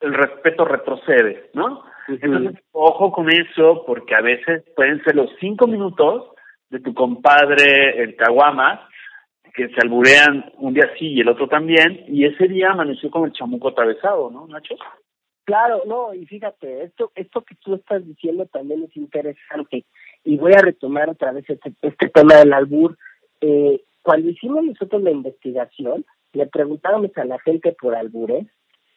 el respeto retrocede, ¿no? Entonces, ojo con eso, porque a veces pueden ser los cinco minutos de tu compadre, el Caguama, que se alburean un día sí y el otro también, y ese día amaneció con el chamuco atravesado, ¿no, Nacho? Claro, no, y fíjate, esto, esto que tú estás diciendo también es interesante. Y voy a retomar otra vez este, este tema del albur. Eh, cuando hicimos nosotros la investigación, le preguntábamos a la gente por albures,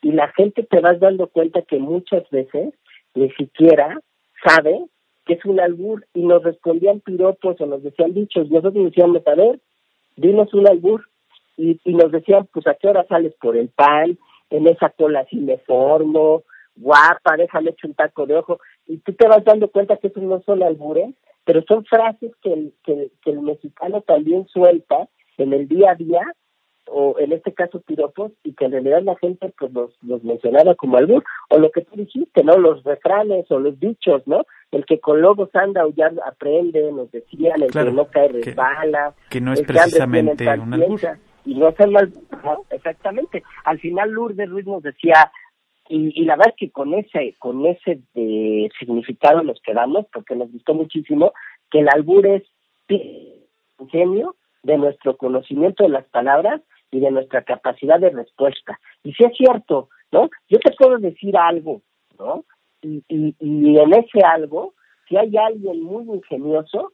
y la gente te vas dando cuenta que muchas veces ni siquiera sabe que es un albur, y nos respondían piropos o nos decían dichos. Nosotros decíamos, a ver, dinos un albur, y, nos decían, pues, ¿a qué hora sales por el pan? En esa cola sí me formo, guapa, déjame echar un taco de ojo, y tú te vas dando cuenta que eso no son albures, pero son frases que el, que el mexicano también suelta en el día a día o en este caso piropos y que en realidad la gente pues los, los mencionaba como albur o lo que tú dijiste no los refranes o los dichos no el que con lobos anda o ya aprende nos decían el que no cae resbala que, no es precisamente un albur y no es mal exactamente al final Lourdes Ruiz nos decía y, y la verdad es que con ese con ese de significado nos quedamos porque nos gustó muchísimo que el albur es genio de nuestro conocimiento de las palabras y de nuestra capacidad de respuesta. Y si es cierto, ¿no? Yo te puedo decir algo, ¿no? Y, y, y en ese algo, si hay alguien muy ingenioso,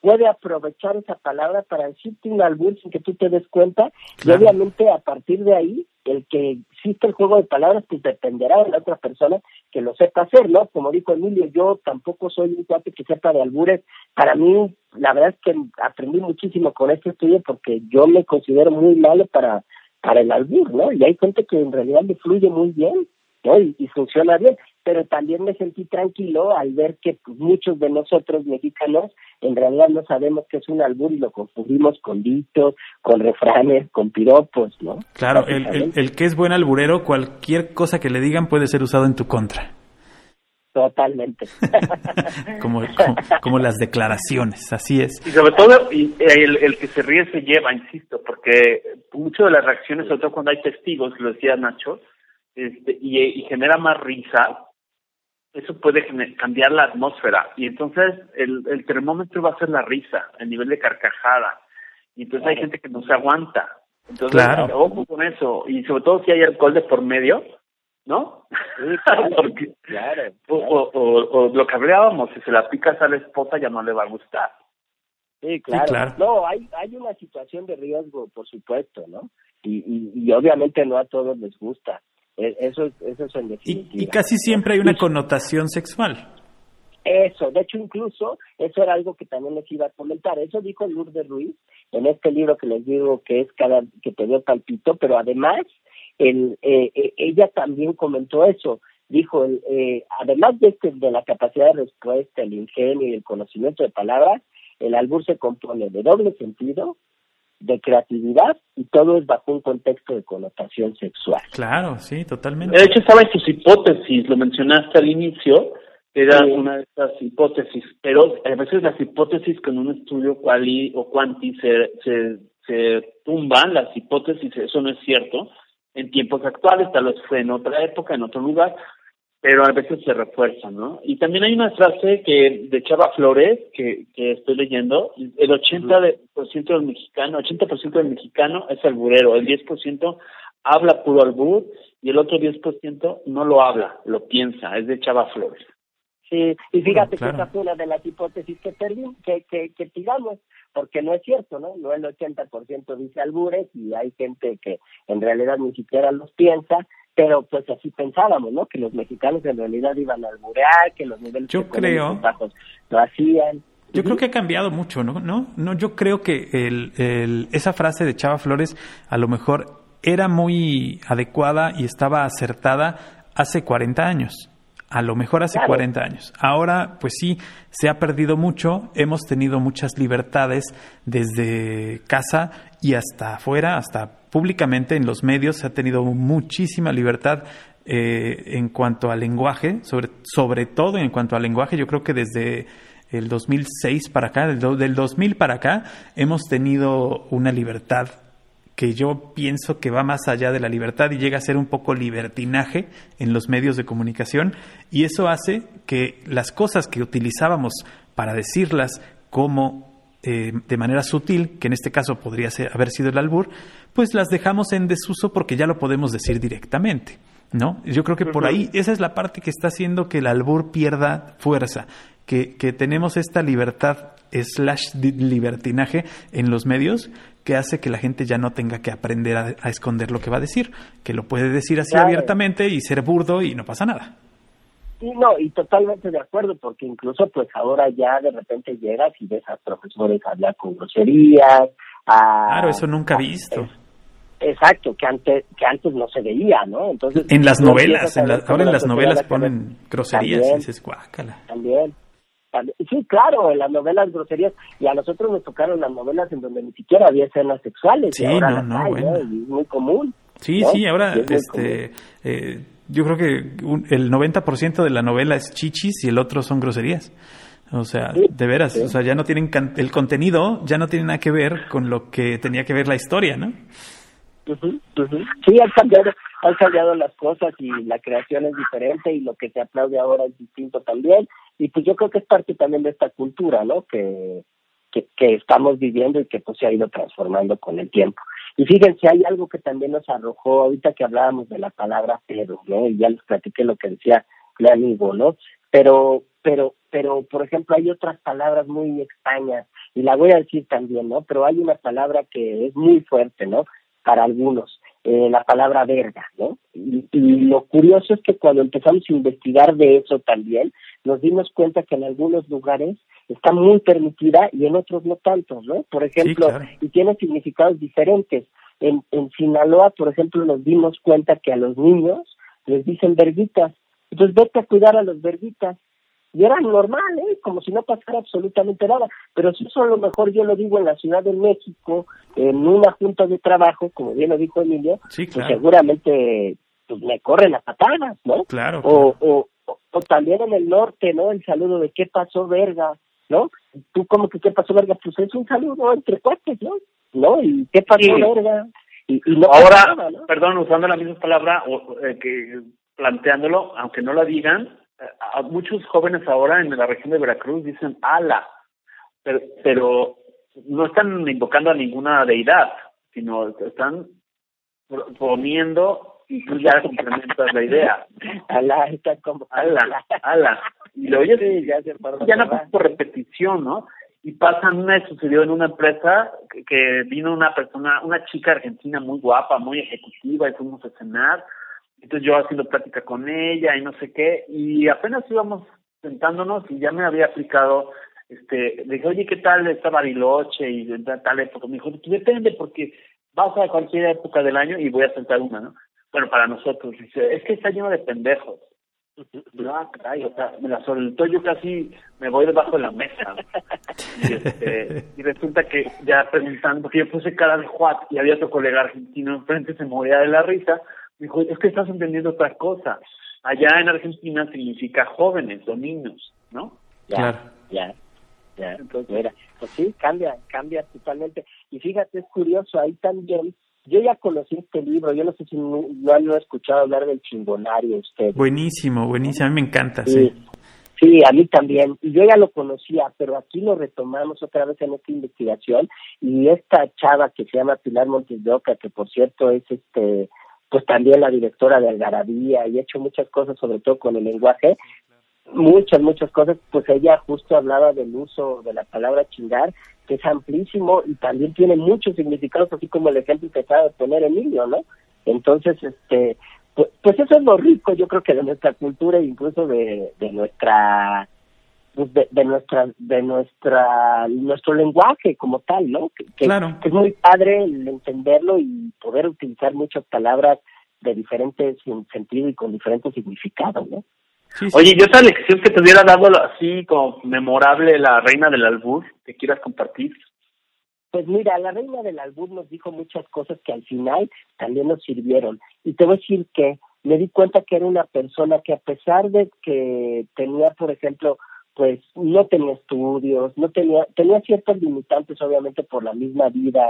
puede aprovechar esa palabra para decirte un albur sin que tú te des cuenta y obviamente a partir de ahí el que existe el juego de palabras pues dependerá de la otra persona que lo sepa hacer, ¿no? Como dijo Emilio, yo tampoco soy un cuate que sepa de albures. Para mí, la verdad es que aprendí muchísimo con este estudio porque yo me considero muy malo para, para el albur, ¿no? Y hay gente que en realidad le fluye muy bien, ¿no? y funciona bien pero también me sentí tranquilo al ver que pues, muchos de nosotros mexicanos en realidad no sabemos qué es un albur y lo confundimos con dichos, con refranes, con piropos, ¿no? Claro, el, el, que es buen alburero, cualquier cosa que le digan puede ser usado en tu contra. Totalmente. (laughs) como, como, las declaraciones, así es. Y sobre todo, y el, el, que se ríe se lleva, insisto, porque muchas de las reacciones, sobre todo cuando hay testigos, lo decía Nacho, este, y, y genera más risa, eso puede cambiar la atmósfera y entonces el, el termómetro va a ser la risa, el nivel de carcajada y entonces hay gente que no se aguanta. Entonces, ojo con eso y sobre todo si hay alcohol de por medio, ¿no? claro, (laughs) O, o, lo que hablábamos, si se la picas a la esposa ya no le va a gustar. Sí claro. No, hay, hay una situación de riesgo, por supuesto, ¿no? Y, y, y obviamente no a todos les gusta. E, eso, eso es en definitiva. Y, casi siempre hay una connotación sexual. Eso, de hecho incluso eso era algo que también les iba a comentar. Eso dijo Lourdes Ruiz en este libro que les digo que es cada que te dio palpito, pero además el, eh, eh, ella también comentó eso. Dijo, eh, además de, este, de la capacidad de respuesta, el ingenio y el conocimiento de palabras, el albur se compone de doble sentido, de creatividad y todo es bajo un contexto de connotación sexual. Claro, sí, totalmente. De hecho, estaba en sus hipótesis, lo mencionaste al inicio, era una de estas hipótesis, pero a veces las hipótesis con un estudio quali o quanti se, se, se tumban, las hipótesis, eso no es cierto, en tiempos actuales, tal vez fue en otra época, en otro lugar, pero a veces se refuerzan, ¿no? Y también hay una frase que de Chava Flores que, que estoy leyendo, el 80% del mexicano, 80% del mexicano es alburero, el 10% habla puro albur y el otro 10% no lo habla, lo piensa, es de Chava Flores. Sí, y fíjate que esa fue una de las hipótesis que, que, que, que tiramos, porque no es cierto, ¿no? No el 80% dice albures y hay gente que en realidad ni siquiera los piensa pero pues así pensábamos, ¿no? Que los mexicanos en realidad iban a alburear, que los niveles yo creo, bajos lo hacían. Yo creo que ha cambiado mucho, ¿no? No, no yo creo que el, el, esa frase de Chava Flores a lo mejor era muy adecuada y estaba acertada hace 40 años. A lo mejor hace 40 años. Ahora, pues sí, se ha perdido mucho. Hemos tenido muchas libertades desde casa y hasta afuera, hasta públicamente en los medios se ha tenido muchísima libertad eh, en cuanto al lenguaje, sobre, sobre todo en cuanto al lenguaje, yo creo que desde el 2006 para acá, del, del 2000 para acá, hemos tenido una libertad que yo pienso que va más allá de la libertad y llega a ser un poco libertinaje en los medios de comunicación y eso hace que las cosas que utilizábamos para decirlas como eh, de manera sutil, que en este caso podría ser, haber sido el albur, pues las dejamos en desuso porque ya lo podemos decir directamente. ¿No? Yo creo que por ahí esa es la parte que está haciendo que el albur pierda fuerza, que, que tenemos esta libertad slash libertinaje en los medios que hace que la gente ya no tenga que aprender a, esconder lo que va a decir, que lo puede decir así abiertamente y ser burdo y no pasa nada. Sí, no, y totalmente de acuerdo, porque incluso pues ahora ya de repente llegas y ves a profesores hablar con groserías. A, claro, eso nunca he visto. Exacto, que antes que antes no se veía, ¿no? Entonces en las novelas, ahora en las novelas ponen groserías y dices guácala. También, Sí, claro, en las novelas groserías y a nosotros nos tocaron las novelas en donde ni siquiera había escenas sexuales. Sí, ahora no, no, bueno. es muy común. Sí, sí, ahora este eh, yo creo que el 90% de la novela es chichis y el otro son groserías. O sea, de veras, o sea, ya no tienen el contenido, ya no tiene nada que ver con lo que tenía que ver la historia, ¿no? Sí, han cambiado, han cambiado las cosas y la creación es diferente y lo que se aplaude ahora es distinto también. Y pues yo creo que es parte también de esta cultura, ¿no? Que, que, estamos viviendo y que pues se ha ido transformando con el tiempo. Y fíjense, hay algo que también nos arrojó ahorita que hablábamos de la palabra pero, ¿no? Y ya les platiqué lo que decía mi amigo, ¿no? Pero pero, pero, por ejemplo, hay otras palabras muy extrañas, y la voy a decir también, ¿no? Pero hay una palabra que es muy fuerte, ¿no? Para algunos, eh, la palabra verga, ¿no? Y, lo curioso es que cuando empezamos a investigar de eso también, nos dimos cuenta que en algunos lugares está muy permitida y en otros no tanto, ¿no? Por ejemplo, y tiene significados diferentes. En, en Sinaloa, por ejemplo, nos dimos cuenta que a los niños les dicen verguitas. Entonces, vete a cuidar a los verguitas y era normal, ¿eh? como si no pasara absolutamente nada. Pero si eso a lo mejor yo lo digo en la Ciudad de México, en una junta de trabajo, como bien lo dijo Emilio, pues seguramente pues me corren las patadas, ¿no? Claro. O, o, o, también en el norte, ¿no? El saludo de qué pasó, verga, ¿no? Tú como que qué pasó, verga, pues es un saludo entre cuates, ¿no? ¿No? Y qué pasó, verga. Y, y no Ahora, perdón, usando la misma palabra, o, eh, que planteándolo, aunque no la digan, a muchos jóvenes ahora en la región de Veracruz dicen ala, pero, pero no están invocando a ninguna deidad, sino están poniendo y tú ya complementas la idea. Ala, está como ala, ala. Y lo oyes ya, ya no por repetición, ¿no? Y pasa, una sucedió en una empresa que, que, vino una persona, una chica argentina muy guapa, muy ejecutiva, y fuimos a cenar, entonces yo haciendo plática con ella y no sé qué, y apenas íbamos sentándonos y ya me había aplicado, este, le dije, oye, ¿qué tal está Bariloche y tal época? Me dijo, depende porque vas a cualquier época del año y voy a sentar una, ¿no? Bueno, para nosotros, dice, es que está lleno de pendejos. No, caray, o sea, me la soltó, yo casi me voy debajo de la mesa. Y, este, y resulta que ya preguntando, porque yo puse cara de Juat y había otro colega argentino enfrente, se moría de la risa, Dijo, es que estás entendiendo otra cosa. Allá en Argentina significa jóvenes o niños, ¿no? Ya, claro. ya, ya. Entonces, mira, pues sí, cambia, cambia totalmente. Y fíjate, es curioso, ahí también, yo ya conocí este libro, yo no sé si no, han escuchado hablar del chingonario usted. Buenísimo, buenísimo, a mí me encanta, sí. sí. a mí también. Y yo ya lo conocía, pero aquí lo retomamos otra vez en esta investigación. Y esta chava que se llama Pilar Montes de Oca, que por cierto es este pues también la directora de Algarabía y he hecho muchas cosas, sobre todo con el lenguaje, muchas, muchas cosas, pues ella justo hablaba del uso de la palabra chingar, que es amplísimo y también tiene muchos significados, así como el ejemplo que acaba de poner Emilio, ¿no? Entonces, este, pues, pues eso es lo rico, yo creo que de nuestra cultura e incluso de, de nuestra pues de, de, nuestra de nuestra nuestro lenguaje como tal no que, que, es muy padre el entenderlo y poder utilizar muchas palabras de diferentes sentido y con diferentes significados no Oye, ¿y esa lección que te hubiera dado así como memorable la reina del albur que quieras compartir? Pues mira, la reina del albur nos dijo muchas cosas que al final también nos sirvieron. Y te voy a decir que me di cuenta que era una persona que a pesar de que tenía, por ejemplo, pues no tenía estudios, no tenía, tenía ciertos limitantes obviamente por la misma vida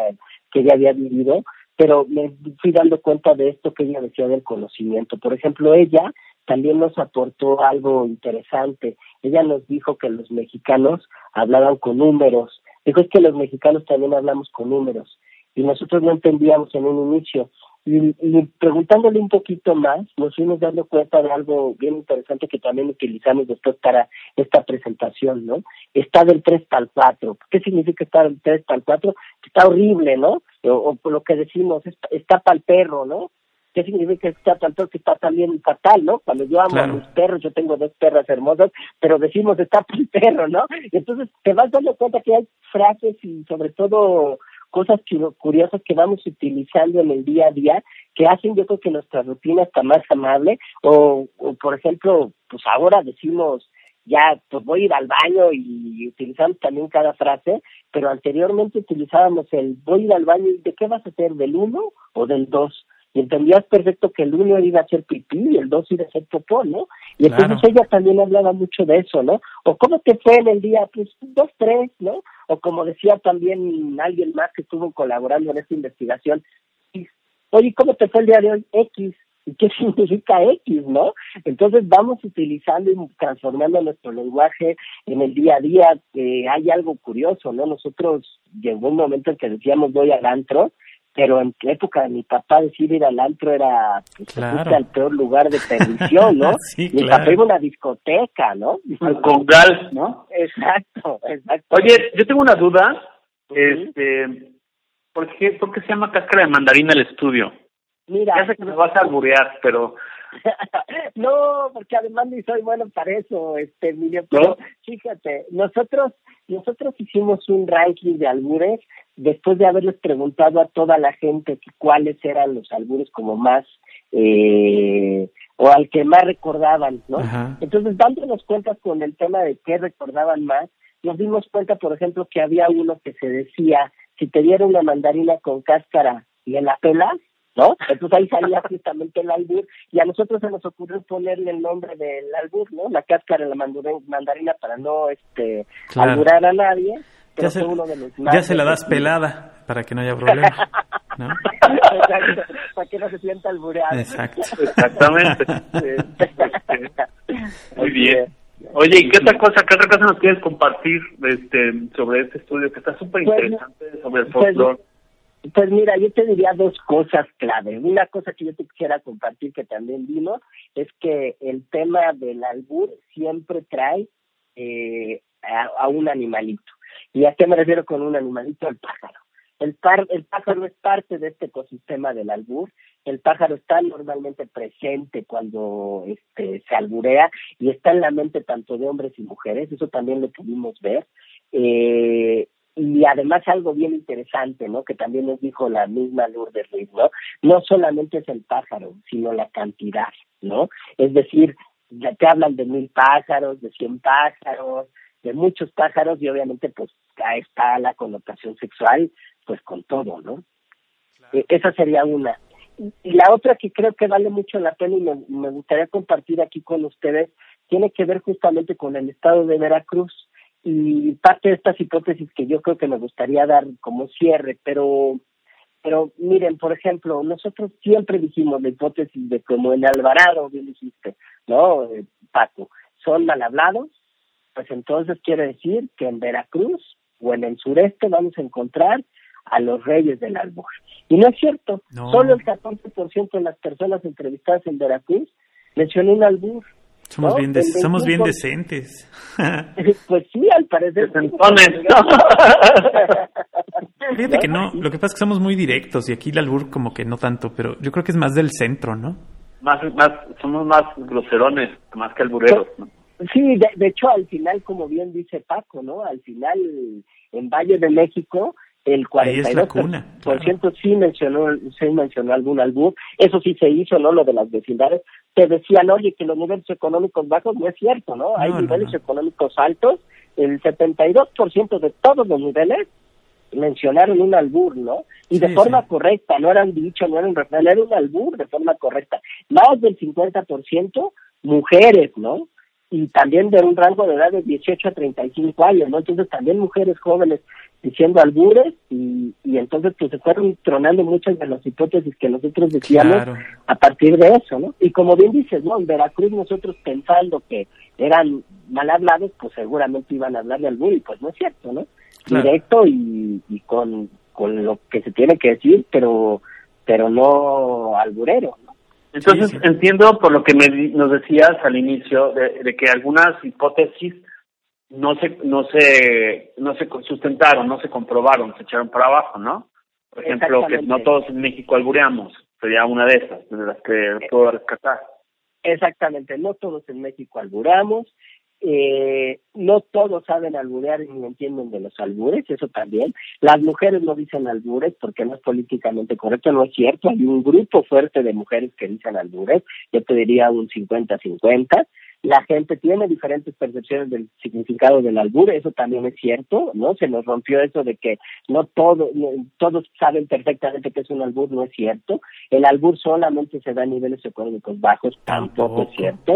que ella había vivido, pero me fui dando cuenta de esto que ella decía del conocimiento. Por ejemplo, ella también nos aportó algo interesante. Ella nos dijo que los mexicanos hablaban con números. Dijo es que los mexicanos también hablamos con números y nosotros no entendíamos en un inicio. Y, preguntándole un poquito más, nos fuimos dando cuenta de algo bien interesante que también utilizamos después para esta presentación, ¿no? Está del 3 para el 4. ¿Qué significa estar del 3 para el 4? Está horrible, ¿no? O, por lo que decimos, está, para el perro, ¿no? ¿Qué significa estar para el perro? Que está también fatal, ¿no? Cuando yo amo a mis perros, yo tengo dos perras hermosas, pero decimos está para el perro, ¿no? Y entonces te vas dando cuenta que hay frases y sobre todo cosas curiosas que vamos utilizando en el día a día que hacen yo creo que nuestra rutina está más amable o, o por ejemplo, pues ahora decimos ya pues voy a ir al baño y utilizamos también cada frase, pero anteriormente utilizábamos el voy a ir al baño y de qué vas a hacer, del uno o del dos y entendías perfecto que el uno iba a ser pipí y el dos iba a ser popó, ¿no? Y entonces ella también hablaba mucho de eso, ¿no? O cómo te fue en el día, pues dos, tres, ¿no? O como decía también alguien más que estuvo colaborando en esta investigación, oye, ¿cómo te fue el día de hoy? X. ¿Y qué (laughs) significa X, no? Entonces vamos utilizando y transformando nuestro lenguaje en el día a día. que hay algo curioso, ¿no? Nosotros llegó un momento en que decíamos voy al antro pero en la época de mi papá decir ir al antro era pues, el peor lugar de perdición, ¿no? (laughs) mi papá iba a una discoteca, ¿no? Con gal, ¿no? Exacto, exacto. Oye, yo tengo una duda, este, ¿por qué, ¿por qué se llama cáscara de mandarina el estudio? Mira. Ya sé que me vas a alburear, pero... (laughs) no, porque además ni soy bueno para eso, este, Emilio, pero fíjate, nosotros nosotros hicimos un ranking de albures después de haberles preguntado a toda la gente cuáles eran los albures como más eh, o al que más recordaban, ¿no? Entonces, dándonos cuenta con el tema de qué recordaban más, nos dimos cuenta, por ejemplo, que había uno que se decía, si te diera una mandarina con cáscara y en la pelas, ¿no? Entonces ahí salía justamente el albur y a nosotros se nos ocurrió ponerle el nombre del albur, ¿no? La cáscara de la mandarina para no este alburar a nadie. Ya se, ya se la das pelada para que no haya problema, ¿no? (laughs) Exacto, para que no se sienta albureado. Exacto. Exactamente. (laughs) Muy bien. Oye, ¿y qué otra cosa, qué otra cosa nos quieres compartir este, sobre este estudio que está súper pues, interesante sobre el pues, folclore? Pues mira, yo te diría dos cosas clave. Una cosa que yo te quisiera compartir que también vino es que el tema del albur siempre trae eh, a, un animalito. ¿Y a qué me refiero con un animalito? El pájaro. El, par, el pájaro es parte de este ecosistema del albur. El pájaro está normalmente presente cuando este, se alburea y está en la mente tanto de hombres y mujeres. Eso también lo pudimos ver. Eh, y además algo bien interesante, ¿no? Que también nos dijo la misma Lourdes Ruiz, ¿no? No solamente es el pájaro, sino la cantidad, ¿no? Es decir, ya te hablan de mil pájaros, de cien pájaros, de muchos pájaros y obviamente pues ahí está la connotación sexual, pues con todo, ¿no? E, esa sería una. Y la otra que creo que vale mucho la pena y me gustaría compartir aquí con ustedes, tiene que ver justamente con el estado de Veracruz y parte de estas hipótesis que yo creo que me gustaría dar como cierre, pero pero miren, por ejemplo, nosotros siempre dijimos la hipótesis de como en Alvarado, bien dijiste, ¿no? Eh, Paco, son mal hablados, pues entonces quiere decir que en Veracruz o en el sureste vamos a encontrar a los reyes del albur. Y no es cierto, solo el 14% de las personas entrevistadas en Veracruz mencionó un albur. Somos, bien, somos bien decentes. (laughs) pues sí, al parecer. (laughs) Fíjate que no, lo que pasa es que somos muy directos y aquí el albur como que no tanto, pero yo creo que es más del centro, ¿no? Más, más, somos más groserones, más que albureros, ¿no? Sí, de, de hecho al final, como bien dice Paco, ¿no? Al final en Valle de México el 42% por ciento sí mencionó, sí mencionó algún albur, eso sí se hizo, ¿no? Lo de las vecindades, te decían, oye, que los niveles económicos bajos no es cierto, ¿no? Hay niveles económicos altos, el 72% de todos los niveles mencionaron un albur, ¿no? Y de forma correcta, no eran dicho, no eran refrán, era un albur de forma correcta. Más del 50% mujeres, ¿no? y también de un rango de edad de 18 a 35 años, ¿no? Entonces también mujeres jóvenes diciendo albures y, y entonces pues se fueron tronando muchas de las hipótesis que nosotros decíamos a partir de eso, ¿no? Y como bien dices, ¿no? En Veracruz nosotros pensando que eran mal hablados, pues seguramente iban a hablar de albur y pues no es cierto, ¿no? Directo y, y con, con lo que se tiene que decir, pero pero no alburero, ¿no? Entonces entiendo por lo que me, nos decías al inicio de, que algunas hipótesis no se no se no se sustentaron, no se comprobaron, se echaron para abajo, ¿no? Por ejemplo, que no todos en México albureamos, sería una de esas, de las que puedo rescatar. Exactamente, no todos en México alburamos eh, no todos saben alburear ni entienden de los albures, eso también. Las mujeres no dicen albures porque no es políticamente correcto, no es cierto. Hay un grupo fuerte de mujeres que dicen albures, yo te diría un 50-50 la gente tiene diferentes percepciones del significado del albur, eso también es cierto, ¿no? Se nos rompió eso de que no todo, todos saben perfectamente que es un albur, no es cierto. El albur solamente se da a niveles económicos bajos, tampoco, es cierto.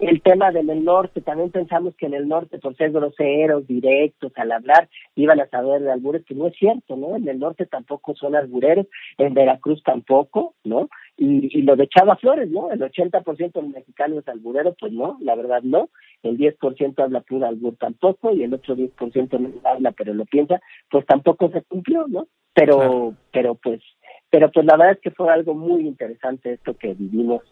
El tema del norte, también pensamos que en el norte, por ser groseros, directos al hablar, iban a saber de albures, que no es cierto, ¿no? En el norte tampoco son albureros, en Veracruz tampoco, ¿no? Y, y lo de Chava Flores, ¿no? El 80% de los mexicanos es alburero, pues no, la verdad no. El 10% habla pura albur tampoco y el otro 10% no habla pero lo piensa, pues tampoco se cumplió, ¿no? Pero, pero pues, pero pues la verdad es que fue algo muy interesante esto que vivimos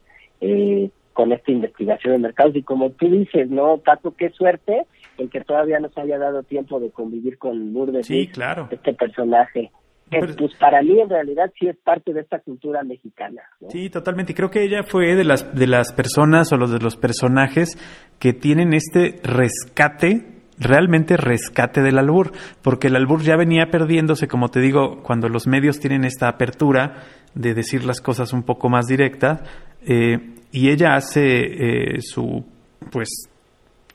eh, con esta investigación de mercados y como tú dices, ¿no, Tato? Qué suerte el que todavía nos haya dado tiempo de convivir con Lourdes, sí, claro. este personaje pues para mí en realidad sí es parte de esta cultura mexicana. Sí, totalmente. Y creo que ella fue de las, de las personas o los de los personajes que tienen este rescate realmente rescate del albur, porque el albur ya venía perdiéndose, como te digo, cuando los medios tienen esta apertura de decir las cosas un poco más directas, eh, y ella hace eh, su, pues,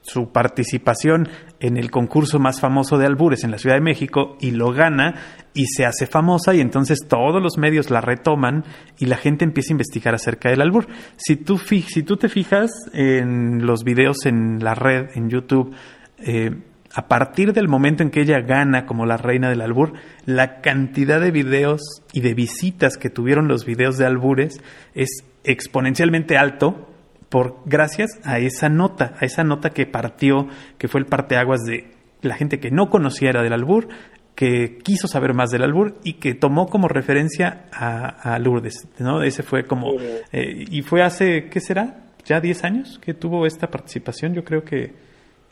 su participación en el concurso más famoso de albures en la Ciudad de México y lo gana y se hace famosa y entonces todos los medios la retoman y la gente empieza a investigar acerca del albur. Si tú, si tú te fijas en los videos en la red, en YouTube, eh, a partir del momento en que ella gana como la reina del albur, la cantidad de videos y de visitas que tuvieron los videos de albures es exponencialmente alto por gracias a esa nota, a esa nota que partió, que fue el parteaguas de la gente que no conociera del albur, que quiso saber más del albur y que tomó como referencia a, Lourdes, ¿no? Ese fue como eh, y fue hace ¿qué será? Ya 10 años que tuvo esta participación, yo creo que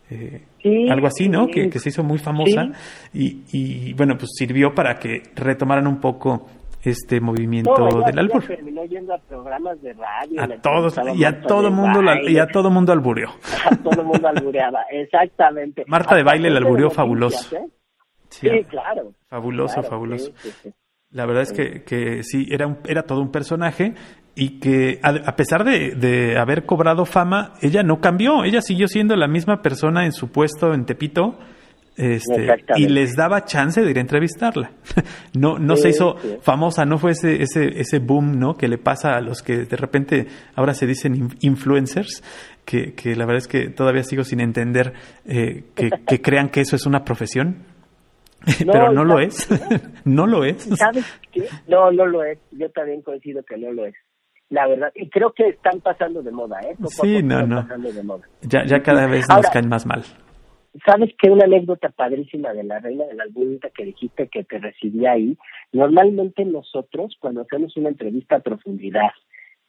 eh, algo así, ¿no? Que, se hizo muy famosa y, y, bueno, pues sirvió para que retomaran un poco este movimiento del albur. Terminó yendo a programas de radio. A todos, y a todo mundo y a todo mundo albureó. (laughs) A todo mundo albureaba, exactamente. Marta de baile el albureó fabuloso. ¿eh? Sí, claro. Fabuloso, fabuloso. La verdad es que, que sí, era, un, era todo un personaje y que a, pesar de, de, haber cobrado fama, ella no cambió, ella siguió siendo la misma persona en su puesto en Tepito este, y les daba chance de ir a entrevistarla. (laughs) no no se hizo famosa, no fue ese, ese, ese boom ¿no? que le pasa a los que de repente ahora se dicen influencers, que, que la verdad es que todavía sigo sin entender eh, que, que crean que eso es una profesión. (laughs) Pero no lo es. (laughs) no lo es. ¿Sabes qué? No, no lo es. Yo también coincido que no lo es. La verdad. Y creo que están pasando de moda, ¿eh? sí, no, no. Ya, ya cada vez nos caen más mal. ¿Sabes qué? Una anécdota padrísima de la reina de la albunita que dijiste que te recibí ahí. Normalmente nosotros, cuando hacemos una entrevista a profundidad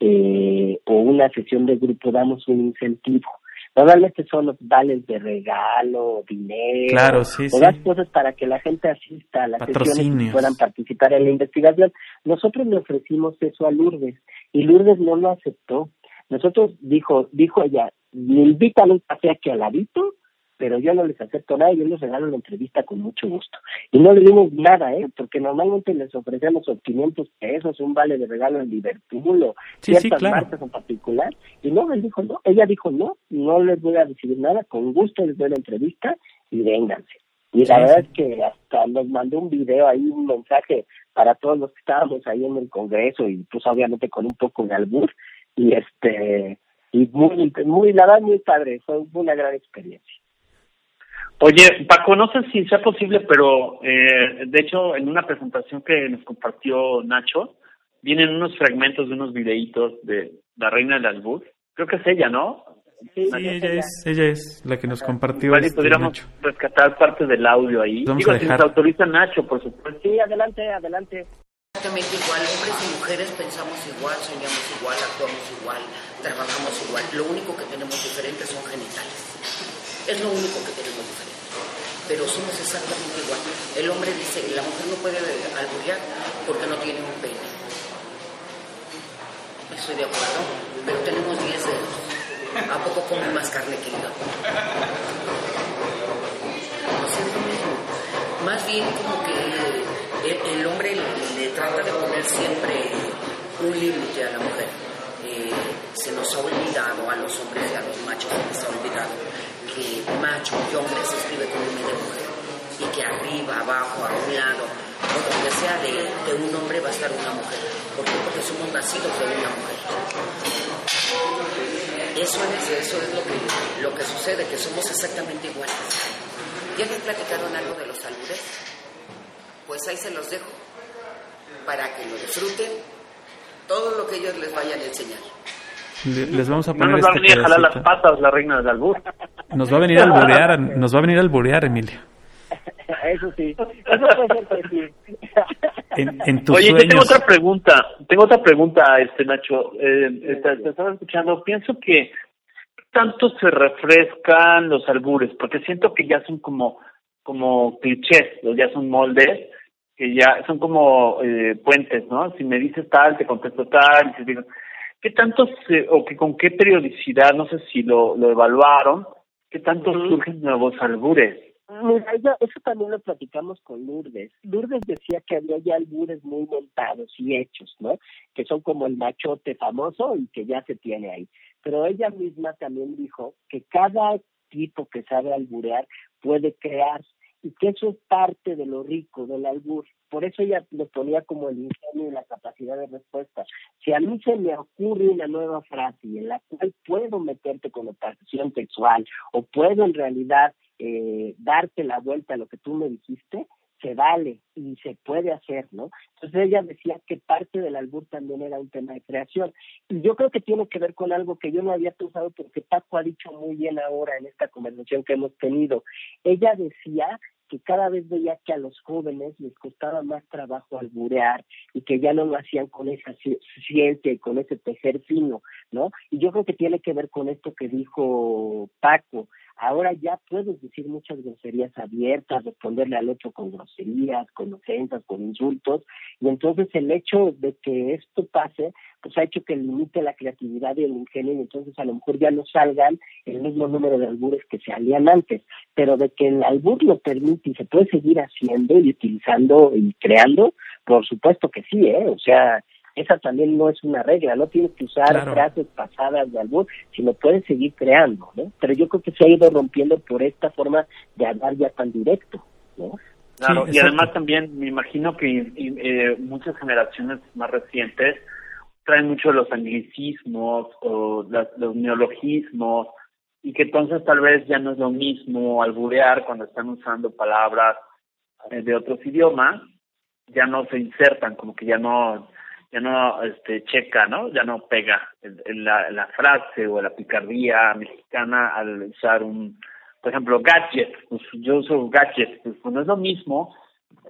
eh, o una sesión de grupo, damos un incentivo. Normalmente son los vales de regalo, dinero, claro, o las cosas para que la gente asista a las sesiones y puedan participar en la investigación. Nosotros le ofrecimos eso a Lourdes y Lourdes no lo aceptó. Nosotros dijo, dijo ella, me invitan un café aquí al ladito pero yo no les acepto nada, yo les regalo la entrevista con mucho gusto. Y no le dimos nada, ¿eh? Porque normalmente les ofrecemos 500 pesos, un vale de regalo en Liverpool o ciertas marcas en particular. Y no, él dijo no, ella dijo no, no les voy a recibir nada, con gusto les doy la entrevista y vénganse. Y la verdad es que hasta nos mandó un video ahí, un mensaje para todos los que estábamos ahí en el Congreso y pues obviamente con un poco de albur y este y muy muy la verdad muy padre fue una gran experiencia Oye, Paco, no sé si sea posible, pero eh, de hecho en una presentación que nos compartió Nacho, vienen unos fragmentos de unos videitos de la reina del albur. Creo que es ella, ¿no? Sí, ella, es, ella es la que nos compartió. Vale, este podríamos rescatar parte del audio ahí. Vamos a dejar. si nos autoriza Nacho, por supuesto. Sí, adelante, adelante. Exactamente igual, hombres y mujeres pensamos igual, soñamos igual, actuamos igual, trabajamos igual. Lo único que tenemos diferente son genitales. Es lo único que tenemos. Pero somos exactamente igual. El hombre dice, la mujer no puede alburear porque no tiene un pene. Estoy de acuerdo, pero tenemos 10 dedos. ¿A poco come más carne que hígado? No es lo mismo. Más bien como que el, hombre le, trata de poner siempre un límite a la mujer. Eh, se nos ha olvidado a los hombres y a los machos, se les ha olvidado que macho y hombre se escribe con un de mujer y que arriba, abajo, a un lado, o donde sea de, de un hombre va a estar una mujer. ¿Por qué? Porque somos nacidos de una mujer. Eso es, eso es lo que, lo que sucede, que somos exactamente iguales. ¿Ya les platicaron algo de los albures? Pues ahí se los dejo, para que lo disfruten, todo lo que ellos les vayan a enseñar. Le- les vamos a No poner nos va a este venir a jalar las patas la reina del albur. Nos va a venir a alburear, nos va a venir a alburear, Emilio. Eso sí, eso puede ser que sí. En, en tus Oye, yo sueños. tengo otra pregunta. Tengo otra pregunta, este Nacho. Eh, te, te estaba escuchando. Pienso que tanto se refrescan los albures, porque siento que ya son como como clichés, ya son moldes que ya son como eh, puentes, ¿no? Si me dices tal, te contesto tal. Y te digo, ¿Qué tanto se, o que con qué periodicidad, no sé si lo, lo evaluaron, qué tanto surgen nuevos albures? Mira, ella- eso también lo platicamos con Lourdes. Lourdes decía que había ya albures muy montados y hechos, ¿no? Que son como el machote famoso y que ya se tiene ahí. Pero ella misma también dijo que cada tipo que sabe alburear puede crear y que eso es parte de lo rico del albur. Por eso ella lo ponía como el ingenio y la capacidad de respuesta. Si a mí se me ocurre una nueva frase en la cual puedo meterte connotación sexual o puedo en realidad eh, darte la vuelta a lo que tú me dijiste, se vale y se puede hacer, ¿no? Entonces ella decía que parte del albur también era un tema de creación. Y yo creo que tiene que ver con algo que yo no había pensado porque Paco ha dicho muy bien ahora en esta conversación que hemos tenido. Ella decía que cada vez veía que a los jóvenes les costaba más trabajo alburear y que ya no lo hacían con esa ci- ciencia y con ese tejer fino, ¿no? Y yo creo que tiene que ver con esto que dijo Paco. Ahora ya puedes decir muchas groserías abiertas, responderle al otro con groserías, con ofensas, con insultos, y entonces el hecho de que esto pase, pues ha hecho que limite la creatividad y el ingenio, y entonces a lo mejor ya no salgan el mismo número de albures que se salían antes, pero de que el albur lo permite y se puede seguir haciendo y utilizando y creando, por supuesto que sí, ¿eh? O sea, esa también no es una regla, no tienes que usar Claro. frases pasadas de albur, sino puedes seguir creando, ¿no? Pero yo creo que se ha ido rompiendo por esta forma de hablar ya tan directo, ¿no? Claro, Sí, y además también me imagino que y, eh, muchas generaciones más recientes traen mucho los anglicismos o las- los neologismos y que entonces tal vez ya no es lo mismo alburear cuando están usando palabras eh, de otros idiomas, ya no se insertan, como que ya no ya no este checa, ¿no? Ya no pega la, la frase o la picardía mexicana al usar un por ejemplo, gadget, pues yo uso gadget, pues, no es lo mismo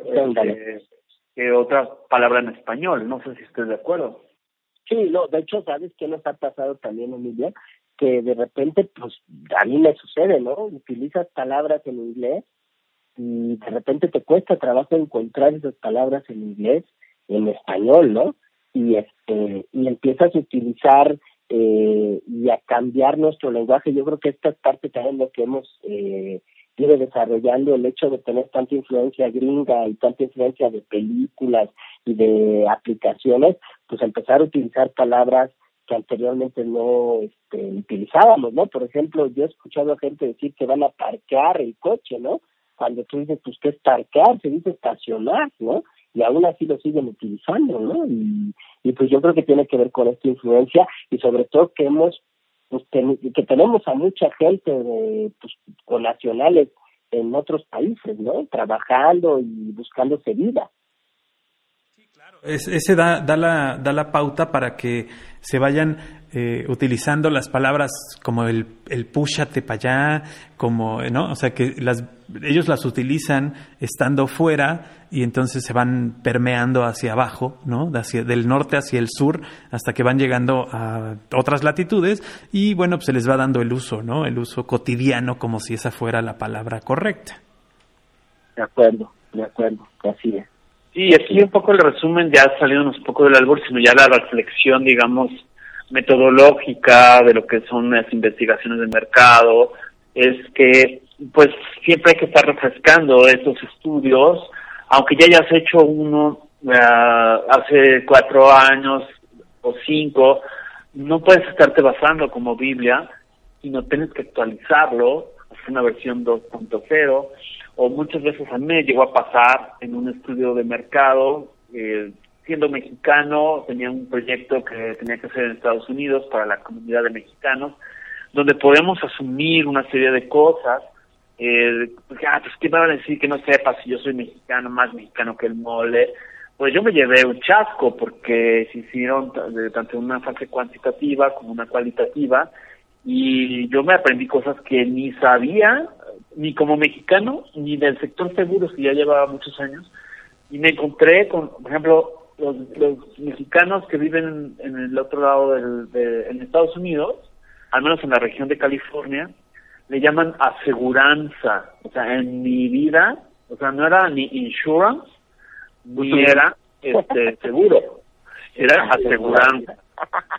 eh, que otra palabra en español, no sé si estoy de acuerdo. Sí, no, de hecho, ¿sabes qué nos ha pasado también, Emilia? Que de repente, pues, a mí me sucede, ¿no? Utilizas palabras en inglés y de repente te cuesta trabajo encontrar esas palabras en inglés, en español, ¿no? Y este, y empiezas a utilizar eh, y a cambiar nuestro lenguaje. Yo creo que esta es parte también lo que hemos eh, ido desarrollando, el hecho de tener tanta influencia gringa y tanta influencia de películas y de aplicaciones, pues empezar a utilizar palabras que anteriormente no este, utilizábamos, ¿no? Por ejemplo, yo he escuchado a gente decir que van a parquear el coche, ¿no? Cuando tú dices, pues, ¿qué es parquear? Se dice estacionar, ¿no? Y aún así lo siguen utilizando, ¿no? Y, pues yo creo que tiene que ver con esta influencia y sobre todo que hemos, pues, ten- que tenemos a mucha gente de, pues, con nacionales en otros países, ¿no? Trabajando y buscándose vida. Es- ese da, da, la, da la pauta para que se vayan eh, utilizando las palabras como el, el púchate para allá, como, ¿no? O sea, que las, ellos las utilizan estando fuera y entonces se van permeando hacia abajo, ¿no? Hacia, del norte hacia el sur hasta que van llegando a otras latitudes y, bueno, pues se les va dando el uso, ¿no? El uso cotidiano como si esa fuera la palabra correcta. De acuerdo, de acuerdo, así es. Sí, aquí un poco el resumen, ya saliéndonos un poco del albur, sino ya la reflexión, digamos, metodológica de lo que son las investigaciones de mercado, es que pues siempre hay que estar refrescando estos estudios, aunque ya hayas hecho uno uh, hace cuatro años o cinco, no puedes estarte basando como Biblia, sino tienes que actualizarlo, hacer una versión 2.0, o muchas veces a mí me llegó a pasar en un estudio de mercado, eh, siendo mexicano, tenía un proyecto que tenía que hacer en Estados Unidos para la comunidad de mexicanos, donde podemos asumir una serie de cosas, eh, ah, pues qué me van a decir que no sepa si yo soy mexicano, más mexicano que el mole, pues yo me llevé un chasco porque se hicieron tanto una fase cuantitativa como una cualitativa y yo me aprendí cosas que ni sabía, ni como mexicano, ni del sector seguros que ya llevaba muchos años, y me encontré con, por ejemplo, los, los mexicanos que viven en el otro lado del, de, en Estados Unidos, al menos en la región de California, le llaman aseguranza. O sea, en mi vida, o sea, no era ni insurance, ni era este (laughs) seguro, era aseguranza.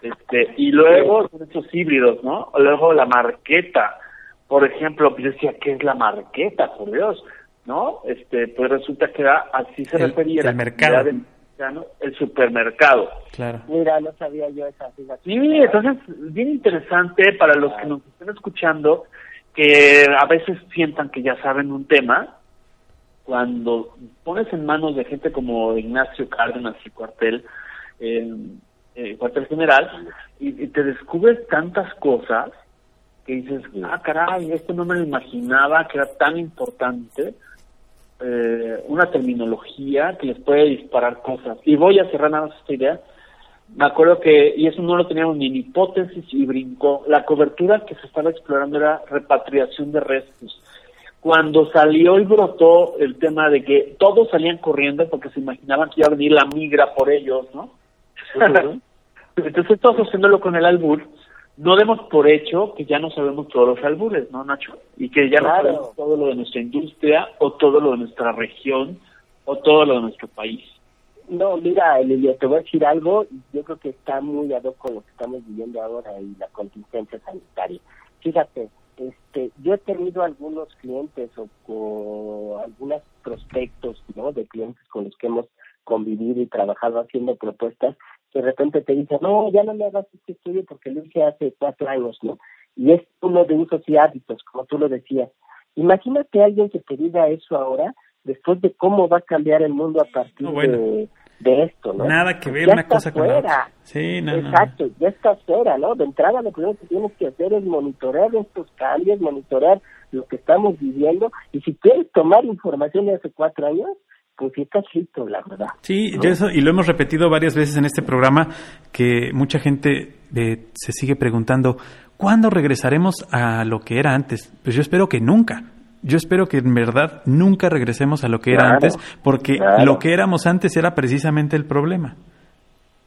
Este, y luego son estos híbridos, ¿no? Luego la marqueta. Por ejemplo, pues yo decía, ¿qué es la marqueta? Por Dios, ¿no? Este, pues resulta que era, así se refería el mercado. el supermercado. Claro. Mira, no sabía yo esa. Sí, entonces, bien interesante para los que nos estén escuchando, que a veces sientan que ya saben un tema, cuando pones en manos de gente como Ignacio Cárdenas y Cuartel, eh, eh, cuartel general, y, te descubres tantas cosas que dices, ah, caray, esto no me lo imaginaba que era tan importante, eh, una terminología que les puede disparar cosas. Y voy a cerrar nada más esta idea. Me acuerdo que, y eso no lo teníamos ni en hipótesis y brincó, la cobertura que se estaba explorando era repatriación de restos. Cuando salió y brotó el tema de que todos salían corriendo porque se imaginaban que iba a venir la migra por ellos, ¿no? (laughs) Entonces todos haciéndolo con el albur, no demos por hecho que ya no sabemos todos los albures, ¿no, Nacho? Y que ya no sabemos todo lo de nuestra industria o todo lo de nuestra región o todo lo de nuestro país. No, mira, Elio, te voy a decir algo, yo creo que está muy ad hoc con lo que estamos viviendo ahora y la contingencia sanitaria. Fíjate, este, yo he tenido algunos clientes o, o algunos prospectos, ¿no? De clientes con los que hemos convivido y trabajado haciendo propuestas de repente te dice, no, ya no me hagas este estudio porque lo hice hace cuatro años, ¿no? Y es uno de usos y hábitos, como tú lo decías. Imagínate a alguien que te diga eso ahora, después de cómo va a cambiar el mundo a partir de, de, esto, ¿no? Nada que ver una cosa con la otra. Sí, no, Exacto, ya está fuera, ¿no? De entrada lo primero que tienes que hacer es monitorear estos cambios, monitorear lo que estamos viviendo, y si quieres tomar información de hace cuatro años, pues sí está la verdad. Sí, eso, y lo hemos repetido varias veces en este programa, que mucha gente eh, se sigue preguntando, ¿cuándo regresaremos a lo que era antes? Pues yo espero que nunca. Yo espero que en verdad nunca regresemos a lo que era antes, porque lo que éramos antes era precisamente el problema.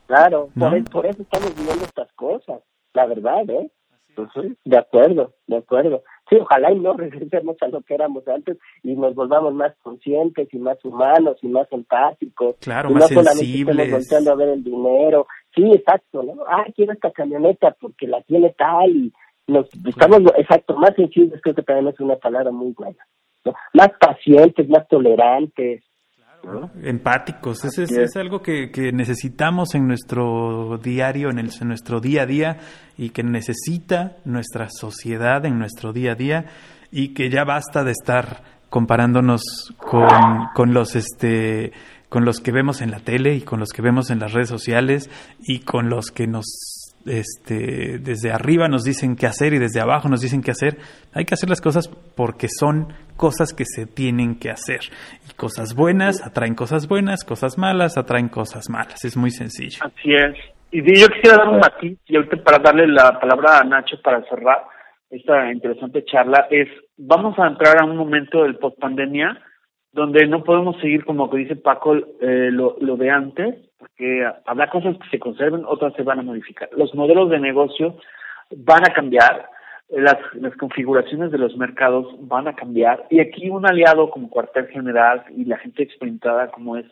Claro, por, por, eso estamos viviendo estas cosas, la verdad, ¿eh? de acuerdo, de acuerdo sí, ojalá y no (laughs) regresemos a lo que éramos antes y nos volvamos más conscientes y más humanos y más empáticos. Claro, y más no solamente estemos a ver el dinero. Sí, exacto, ¿no? Ah, quiero esta camioneta porque la tiene tal y nos estamos, exacto, más sensibles creo que también es una palabra muy buena. Más pacientes, más tolerantes, Empáticos, es, es, algo que, que, necesitamos en nuestro diario, en, el, en nuestro día a día y que necesita nuestra sociedad en nuestro día a día y que ya basta de estar comparándonos con, con los este con los que vemos en la tele y con los que vemos en las redes sociales y con los que nos este, desde arriba nos dicen qué hacer y desde abajo nos dicen qué hacer. Hay que hacer las cosas porque son cosas que se tienen que hacer. Y cosas buenas atraen cosas buenas, cosas malas atraen cosas malas. Es muy sencillo. Así es. Y yo quisiera dar un matiz, y ahorita para darle la palabra a Nacho para cerrar esta interesante charla, es, vamos a entrar a un momento del post pandemia donde no podemos seguir como que dice Paco eh, lo, lo de antes, porque habrá cosas que se conserven, otras se van a modificar. Los modelos de negocio van a cambiar, las, las configuraciones de los mercados van a cambiar, y aquí un aliado como cuartel general y la gente experimentada como es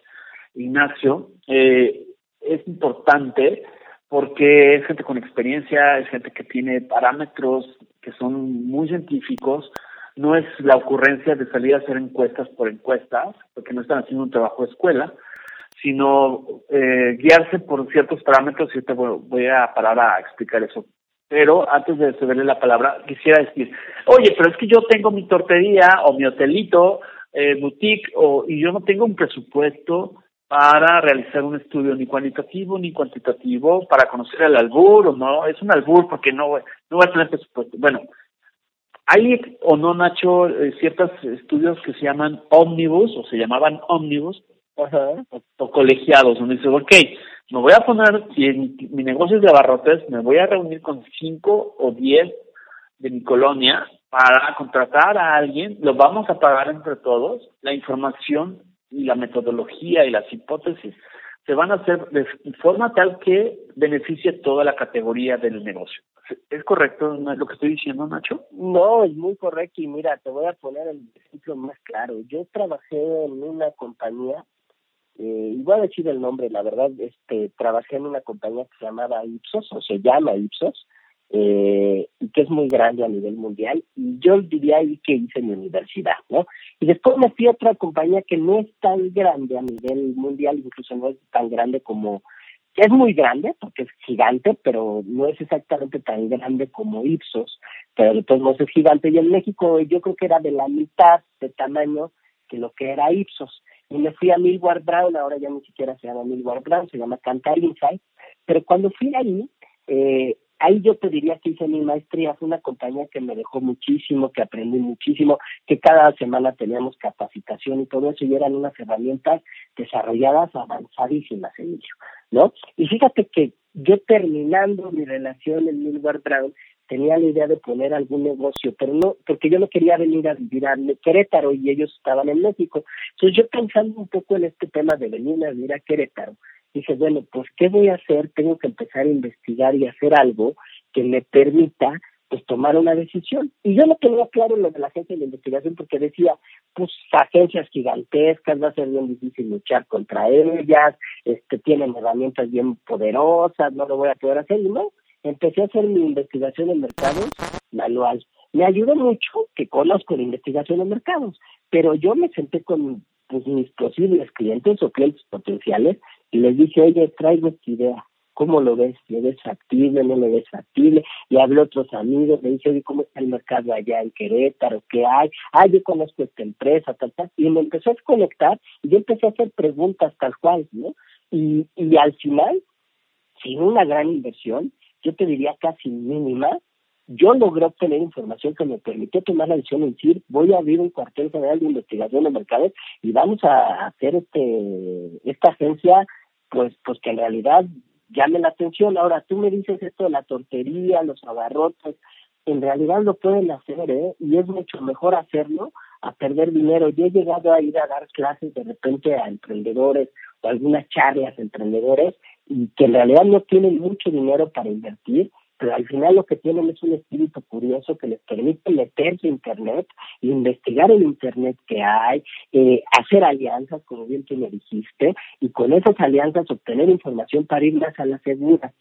Ignacio, eh, es importante porque es gente con experiencia, es gente que tiene parámetros que son muy científicos, no es la ocurrencia de salir a hacer encuestas por encuestas, porque no están haciendo un trabajo de escuela, sino eh, guiarse por ciertos parámetros y te voy a parar a explicar eso. Pero antes de cederle la palabra, quisiera decir, oye, pero es que yo tengo mi tortería o mi hotelito, eh, boutique, o, y yo no tengo un presupuesto para realizar un estudio ni cualitativo ni cuantitativo para conocer el albur o no, es un albur porque no, no va a tener presupuesto. Bueno, hay o no, Nacho, eh, ciertos estudios que se llaman omnibus o se llamaban omnibus o, colegiados, donde dice, ok, me voy a poner, si mi negocio es de abarrotes, me voy a reunir con cinco o diez de mi colonia para contratar a alguien, lo vamos a pagar entre todos, la información y la metodología y las hipótesis se van a hacer de forma tal que beneficie toda la categoría del negocio. ¿Es correcto lo que estoy diciendo, Nacho? No, es muy correcto y mira, te voy a poner el ejemplo más claro. Yo trabajé en una compañía, eh, y a decir el nombre, la verdad, este, trabajé en una compañía que se llamaba Ipsos, o se llama Ipsos, eh, que es muy grande a nivel mundial, y yo diría ahí que hice mi universidad, ¿no? Y después me fui a otra compañía que no es tan grande a nivel mundial, incluso no es tan grande como, es muy grande, porque es gigante, pero no es exactamente tan grande como Ipsos, pero de todos es gigante, y en México yo creo que era de la mitad de tamaño que lo que era Ipsos. Y me fui a Millward Brown, ahora ya ni siquiera se llama Millward Brown, se llama Cantar Insight, pero cuando fui ahí, eh, ahí yo te diría que hice mi maestría, fue una compañía que me dejó muchísimo, que aprendí muchísimo, que cada semana teníamos capacitación y todo eso, y eran unas herramientas desarrolladas avanzadísimas, Emilio, ¿no? Y fíjate que yo terminando mi relación en Milward Brown, tenía la idea de poner algún negocio, pero no, porque yo no quería venir a vivir a Querétaro y ellos estaban en México. Entonces yo pensando un poco en este tema de venir a vivir a Querétaro, dije, bueno, pues, ¿qué voy a hacer? Tengo que empezar a investigar y hacer algo que me permita pues tomar una decisión. Y yo no tenía claro lo de la agencia de investigación porque decía, pues agencias gigantescas, va a ser bien difícil luchar contra ellas, este tienen herramientas bien poderosas, no lo voy a poder hacer, y no, empecé a hacer mi investigación en mercados manual. Me ayudó mucho que conozco la investigación en mercados, pero yo me senté con pues, mis posibles clientes o clientes potenciales y les dije, oye, traigo esta idea, ¿cómo lo ves? ¿Lo ves factible? ¿No lo ves factible? Y hablé a otros amigos, me oye, ¿cómo está el mercado allá en Querétaro? ¿Qué hay? Ah, yo conozco esta empresa, tal, tal. Y me empezó a conectar y yo empecé a hacer preguntas tal cual, ¿no? Y, y al final, sin una gran inversión, yo te diría casi mínima, yo logré obtener información que me permitió tomar la decisión de decir, voy a abrir un cuartel general de investigación de mercados y vamos a hacer este esta agencia, pues, pues que en realidad llame la atención. Ahora, tú me dices esto de la tortería, los abarrotes, en realidad lo pueden hacer, ¿eh? Y es mucho mejor hacerlo a perder dinero. Yo he llegado a ir a dar clases de repente a emprendedores o algunas charlas a emprendedores y que en realidad no tienen mucho dinero para invertir pero al final lo que tienen es un espíritu curioso que les permite meterse a Internet, investigar el Internet que hay, eh, hacer alianzas, como bien tú me dijiste, y con esas alianzas obtener información para ir más a la segura.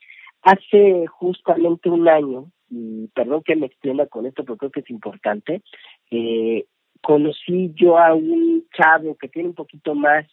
Hace justamente un año, y perdón que me extienda con esto, pero creo que es importante, eh, conocí yo a un chavo que tiene un poquito más,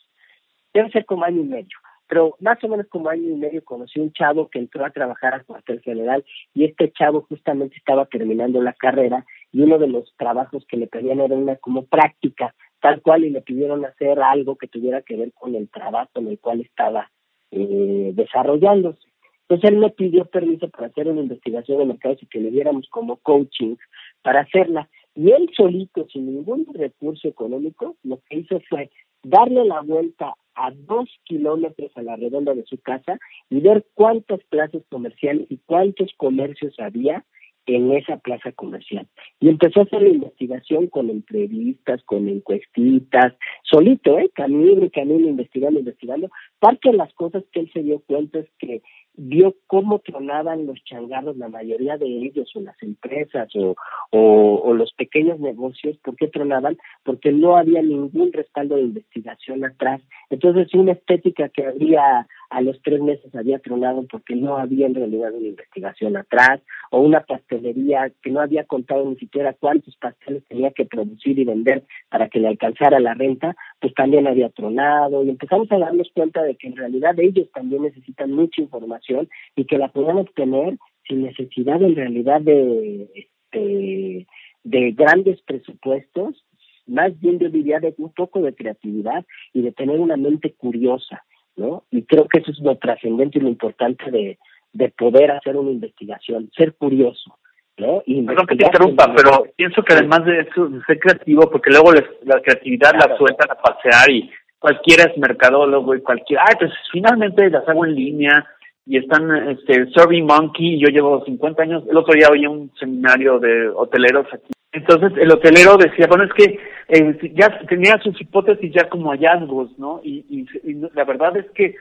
debe ser como año y medio, pero más o menos como año y medio conocí un chavo que entró a trabajar a cuartel general y este chavo justamente estaba terminando la carrera y uno de los trabajos que le pedían era una como práctica tal cual y le pidieron hacer algo que tuviera que ver con el trabajo en el cual estaba eh, desarrollándose. Entonces él me pidió permiso para hacer una investigación de mercados y que le diéramos como coaching para hacerla. Y él solito, sin ningún recurso económico, lo que hizo fue darle la vuelta a dos kilómetros a la redonda de su casa y ver cuántas plazas comerciales y cuántos comercios había en esa plaza comercial. Y empezó a hacer la investigación con entrevistas, con encuestitas, solito, ¿eh? Camino y camino, investigando, investigando. Parte de las cosas que él se dio cuenta es que vio cómo tronaban los changarros, la mayoría de ellos, o las empresas, o, o, los pequeños negocios, ¿por qué tronaban? Porque no había ningún respaldo de investigación atrás. Entonces, una estética que había a los tres meses había tronado porque no había en realidad una investigación atrás, o una pastelería que no había contado ni siquiera cuántos pasteles tenía que producir y vender para que le alcanzara la renta, pues también había tronado y empezamos a darnos cuenta de que en realidad ellos también necesitan mucha información y que la puedan obtener sin necesidad en realidad de, este, de grandes presupuestos, más bien yo diría de un poco de creatividad y de tener una mente curiosa ¿no? Y creo que eso es lo trascendente y lo importante de, de poder hacer una investigación, ser curioso, ¿no? Y Perdón que te interrumpa, pero pienso que además de eso, de ser creativo, porque luego la creatividad la sueltan a pasear y cualquiera es mercadólogo y cualquiera, ay, pues finalmente las hago en línea y están, este, Survey Monkey, yo llevo 50 años, el otro día había un seminario de hoteleros aquí entonces el hotelero decía, bueno, es que eh, ya tenía sus hipótesis ya como hallazgos, ¿no? Y, y, la verdad es que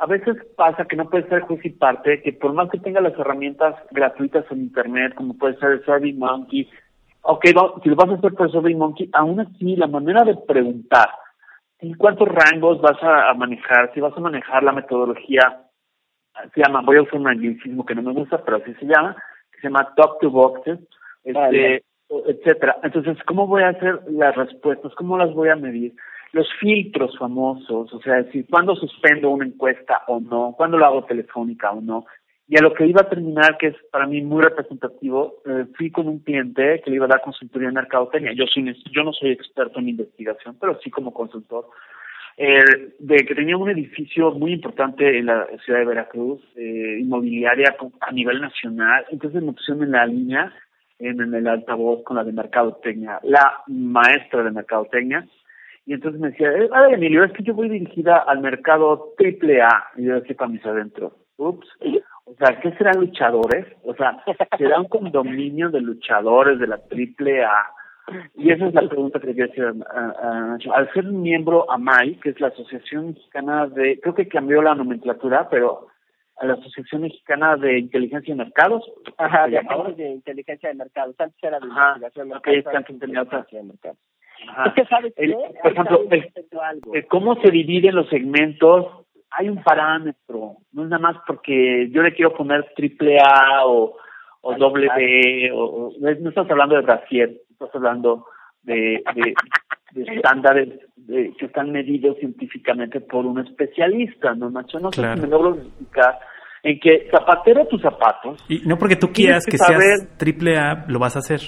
a veces pasa que no puede ser juez y parte, que por más que tenga las herramientas gratuitas en Internet, como puede ser el SurveyMonkey, ok, si lo vas a hacer por SurveyMonkey, aún así la manera de preguntar, ¿en cuántos rangos vas a, manejar? Si vas a manejar la metodología, se llama, voy a usar un anglicismo que no me gusta, pero así se llama, que se llama Top to Boxes, este, etcétera. Entonces, ¿cómo voy a hacer las respuestas? ¿Cómo las voy a medir? Los filtros famosos, o sea, decir, ¿cuándo suspendo una encuesta o no? ¿Cuándo lo hago telefónica o no? Y a lo que iba a terminar, que es para mí muy representativo, eh, fui con un cliente que le iba a dar consultoría en mercadotecnia. Yo, soy, yo no soy experto en investigación, pero sí como consultor. Eh, de que tenía un edificio muy importante en la ciudad de Veracruz, eh, inmobiliaria a nivel nacional. Entonces me pusieron en la línea en, el altavoz con la de mercadotecnia, la maestra de mercadotecnia, y entonces me decía, eh, Emilio, es que yo voy dirigida al mercado triple A, y yo decía para mis adentro, ups, o sea, ¿qué serán luchadores? O sea, ¿será un condominio de luchadores de la triple A? Y esa es la pregunta que quería hacer Al ser miembro AMAI, que es la Asociación Mexicana de, creo que cambió la nomenclatura, pero a la Asociación Mexicana de Inteligencia de Mercados. Ajá, de, de inteligencia de mercados. Antes era de investigación de mercados. de mercados. Es que sabes por ejemplo, cómo se dividen los segmentos, hay un parámetro, no es nada más porque yo le quiero poner triple A o, o doble B, o, no estás hablando de Brasil, estás hablando de, de, estándares que están medidos científicamente por un especialista, ¿no, Nacho? No sé si me logro explicar en que zapatero tus zapatos. Y no porque tú quieras que, seas triple A, lo vas a hacer.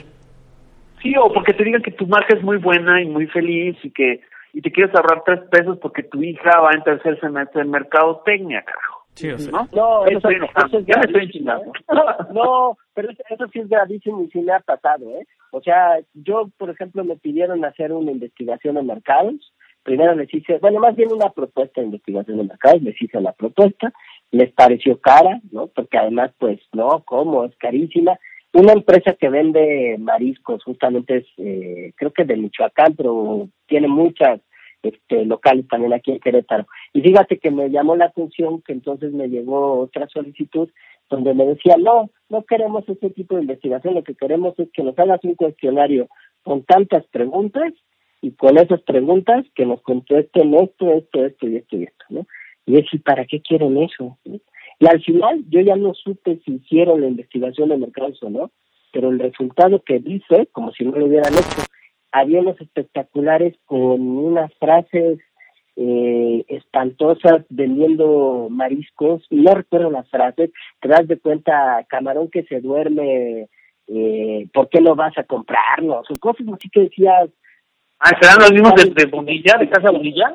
Sí, o porque te digan que tu marca es muy buena y muy feliz y que y te quieres ahorrar tres pesos porque tu hija va en tercer semestre en mercadotecnia, carajo. Sí, o sea. ¿no? No, eso, es ya me estoy enchilando. No, pero eso sí es gravísimo y sí me ha pasado, ¿eh? O sea, yo, por ejemplo, me pidieron hacer una investigación en mercados. Primero les hice, bueno, más bien una propuesta de investigación en mercados, les hice la propuesta les pareció cara, ¿no? Porque además, pues, no, ¿cómo? Es carísima. Una empresa que vende mariscos, justamente es, eh, creo que de Michoacán, pero tiene muchas este, locales también aquí en Querétaro. Y fíjate que me llamó la atención que entonces me llegó otra solicitud donde me decía, no, no queremos ese tipo de investigación, lo que queremos es que nos hagas un cuestionario con tantas preguntas y con esas preguntas que nos contesten esto, esto, esto y esto y esto, ¿no? Y es, para qué quieren eso? Y al final yo ya no supe si hicieron la investigación de mercados o no, pero el resultado que dice, como si no lo hubieran hecho, había unos espectaculares con unas frases eh, espantosas vendiendo mariscos, y no recuerdo las frases, te das de cuenta, camarón que se duerme, eh, ¿por qué no vas a comprarlo? Son cosas así que decías, Ah, ¿serán los mismos de, de Bonilla, de Casa Bonilla?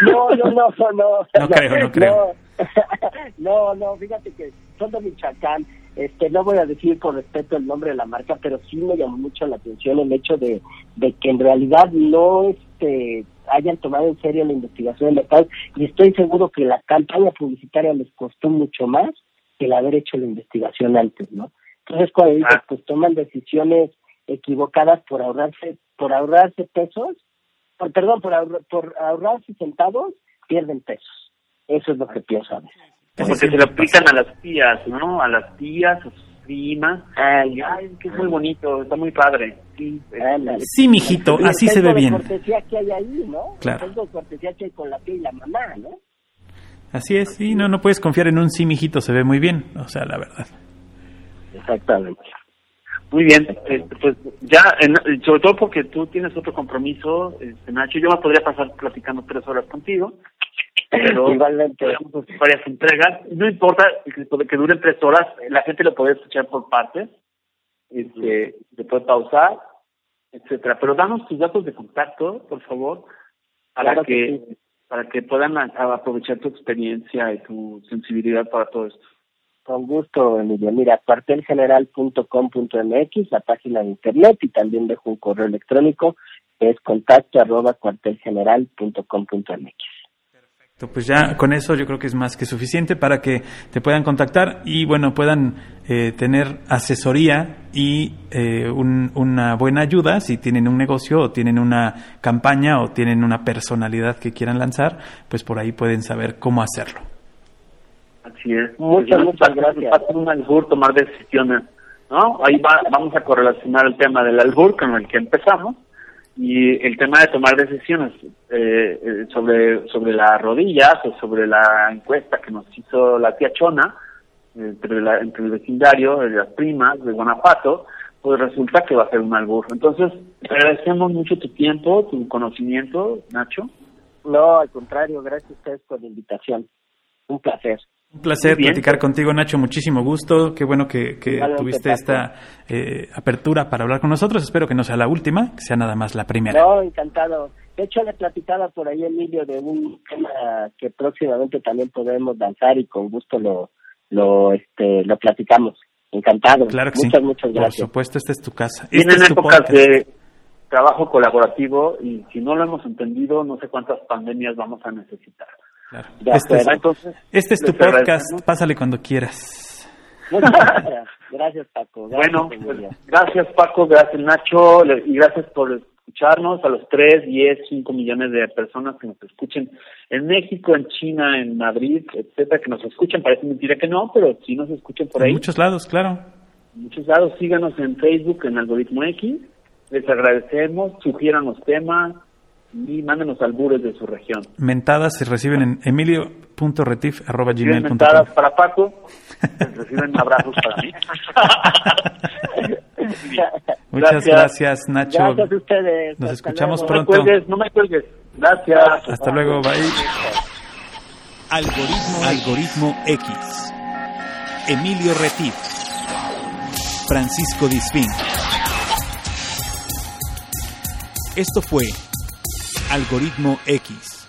No, no, no, no. (laughs) No, creo, no creo. (laughs) No, no, fíjate que son de Michoacán. Este, no voy a decir con respeto el nombre de la marca, pero sí me llamó mucho la atención el hecho de, de que en realidad no este, hayan tomado en serio la investigación de mercado y estoy seguro que la campaña publicitaria les costó mucho más que el haber hecho la investigación antes, ¿no? Entonces, cuando dices, ah. pues toman decisiones equivocadas por ahorrarse por ahorrarse pesos, por, perdón, por, por ahorrarse centavos, pierden pesos. Eso es lo que pienso a veces. Porque se lo aplican a las tías, ¿no? A las tías, a sus primas. Ay, ay, que es muy bonito, está muy padre. Sí, sí mijito, así se ve bien. cortesía que hay ahí, ¿no? Claro. Es cortesía que hay con la tía y la mamá, ¿no? Así es, sí, no, no puedes confiar en un sí, mijito, se ve muy bien, o sea, la verdad. Exactamente. Muy bien, eh, pues ya, en- sobre todo porque tú tienes otro compromiso, este, Nacho, yo me podría pasar platicando tres horas contigo, pero (clears throat) Igualmente. hacer varias entregas, no importa que, que duren tres horas, la gente lo puede escuchar por partes, este, se puede pausar, etcétera, pero danos tus datos de contacto, por favor, para Claro que que, sí. para que puedan a- a aprovechar tu experiencia y tu sensibilidad para todo esto. Con gusto, Emilio. Mira, cuartelgeneral.com.mx, la página de internet, y también dejo un correo electrónico, es contacto arroba cuartelgeneral.com.mx. Pues ya con eso yo creo que es más que suficiente para que te puedan contactar y bueno, puedan eh, tener asesoría y eh, un- una buena ayuda si tienen un negocio o tienen una campaña o tienen una personalidad que quieran lanzar, pues por ahí pueden saber cómo hacerlo. Así es. Muchas, Pues, muchas gracias. Ser un albur tomar decisiones, ¿no? Ahí va, vamos a correlacionar el tema del albur con el que empezamos y el tema de tomar decisiones eh, eh, sobre sobre las rodillas o sobre la encuesta que nos hizo la tía Chona entre, la- entre el vecindario, de las primas de Guanajuato, pues resulta que va a ser un albur. Entonces, te agradecemos mucho tu tiempo, tu conocimiento, Nacho. No, al contrario, gracias a ustedes por la invitación. Un placer. Un placer platicar contigo, Nacho. Muchísimo gusto. Qué bueno que, que tuviste esta eh, apertura para hablar con nosotros. Espero que no sea la última, que sea nada más la primera. No, encantado. De hecho, le platicaba por ahí, Emilio, de un tema que próximamente también podemos lanzar y con gusto lo, lo, este, lo platicamos. Encantado. Claro que muchas, sí. muchas Por gracias. supuesto, esta es tu casa. Este Vienen es tu épocas podcast. de trabajo colaborativo y si no lo hemos entendido, no sé cuántas pandemias vamos a necesitar. Claro. De Este es. Entonces, este es tu podcast. Pásale cuando quieras. Muchas (laughs) gracias. Gracias, Paco. Gracias, Bueno, pues, gracias Paco, gracias Nacho y gracias por escucharnos a los 3, 10, 5 millones de personas que nos escuchen en México, en China, en Madrid, etcétera, que nos escuchen. Parece mentira que no, pero sí nos escuchen por En ahí. muchos lados, claro. En muchos lados, síganos en Facebook, en Algoritmo X. Les agradecemos, sugiéranos temas y mándenos albures de su región. Mentadas se reciben en emilio.retif.gmail.com. mentadas para Paco, reciben abrazos para mí. (laughs) Muchas gracias, Nacho. Gracias a ustedes. Nos Hasta escuchamos luego. No me pronto. cuelgues, no me cuelgues. Gracias. Hasta luego, bye. Algoritmo, Algoritmo X. Emilio Retif. Francisco Disfín. Esto fue Algoritmo X.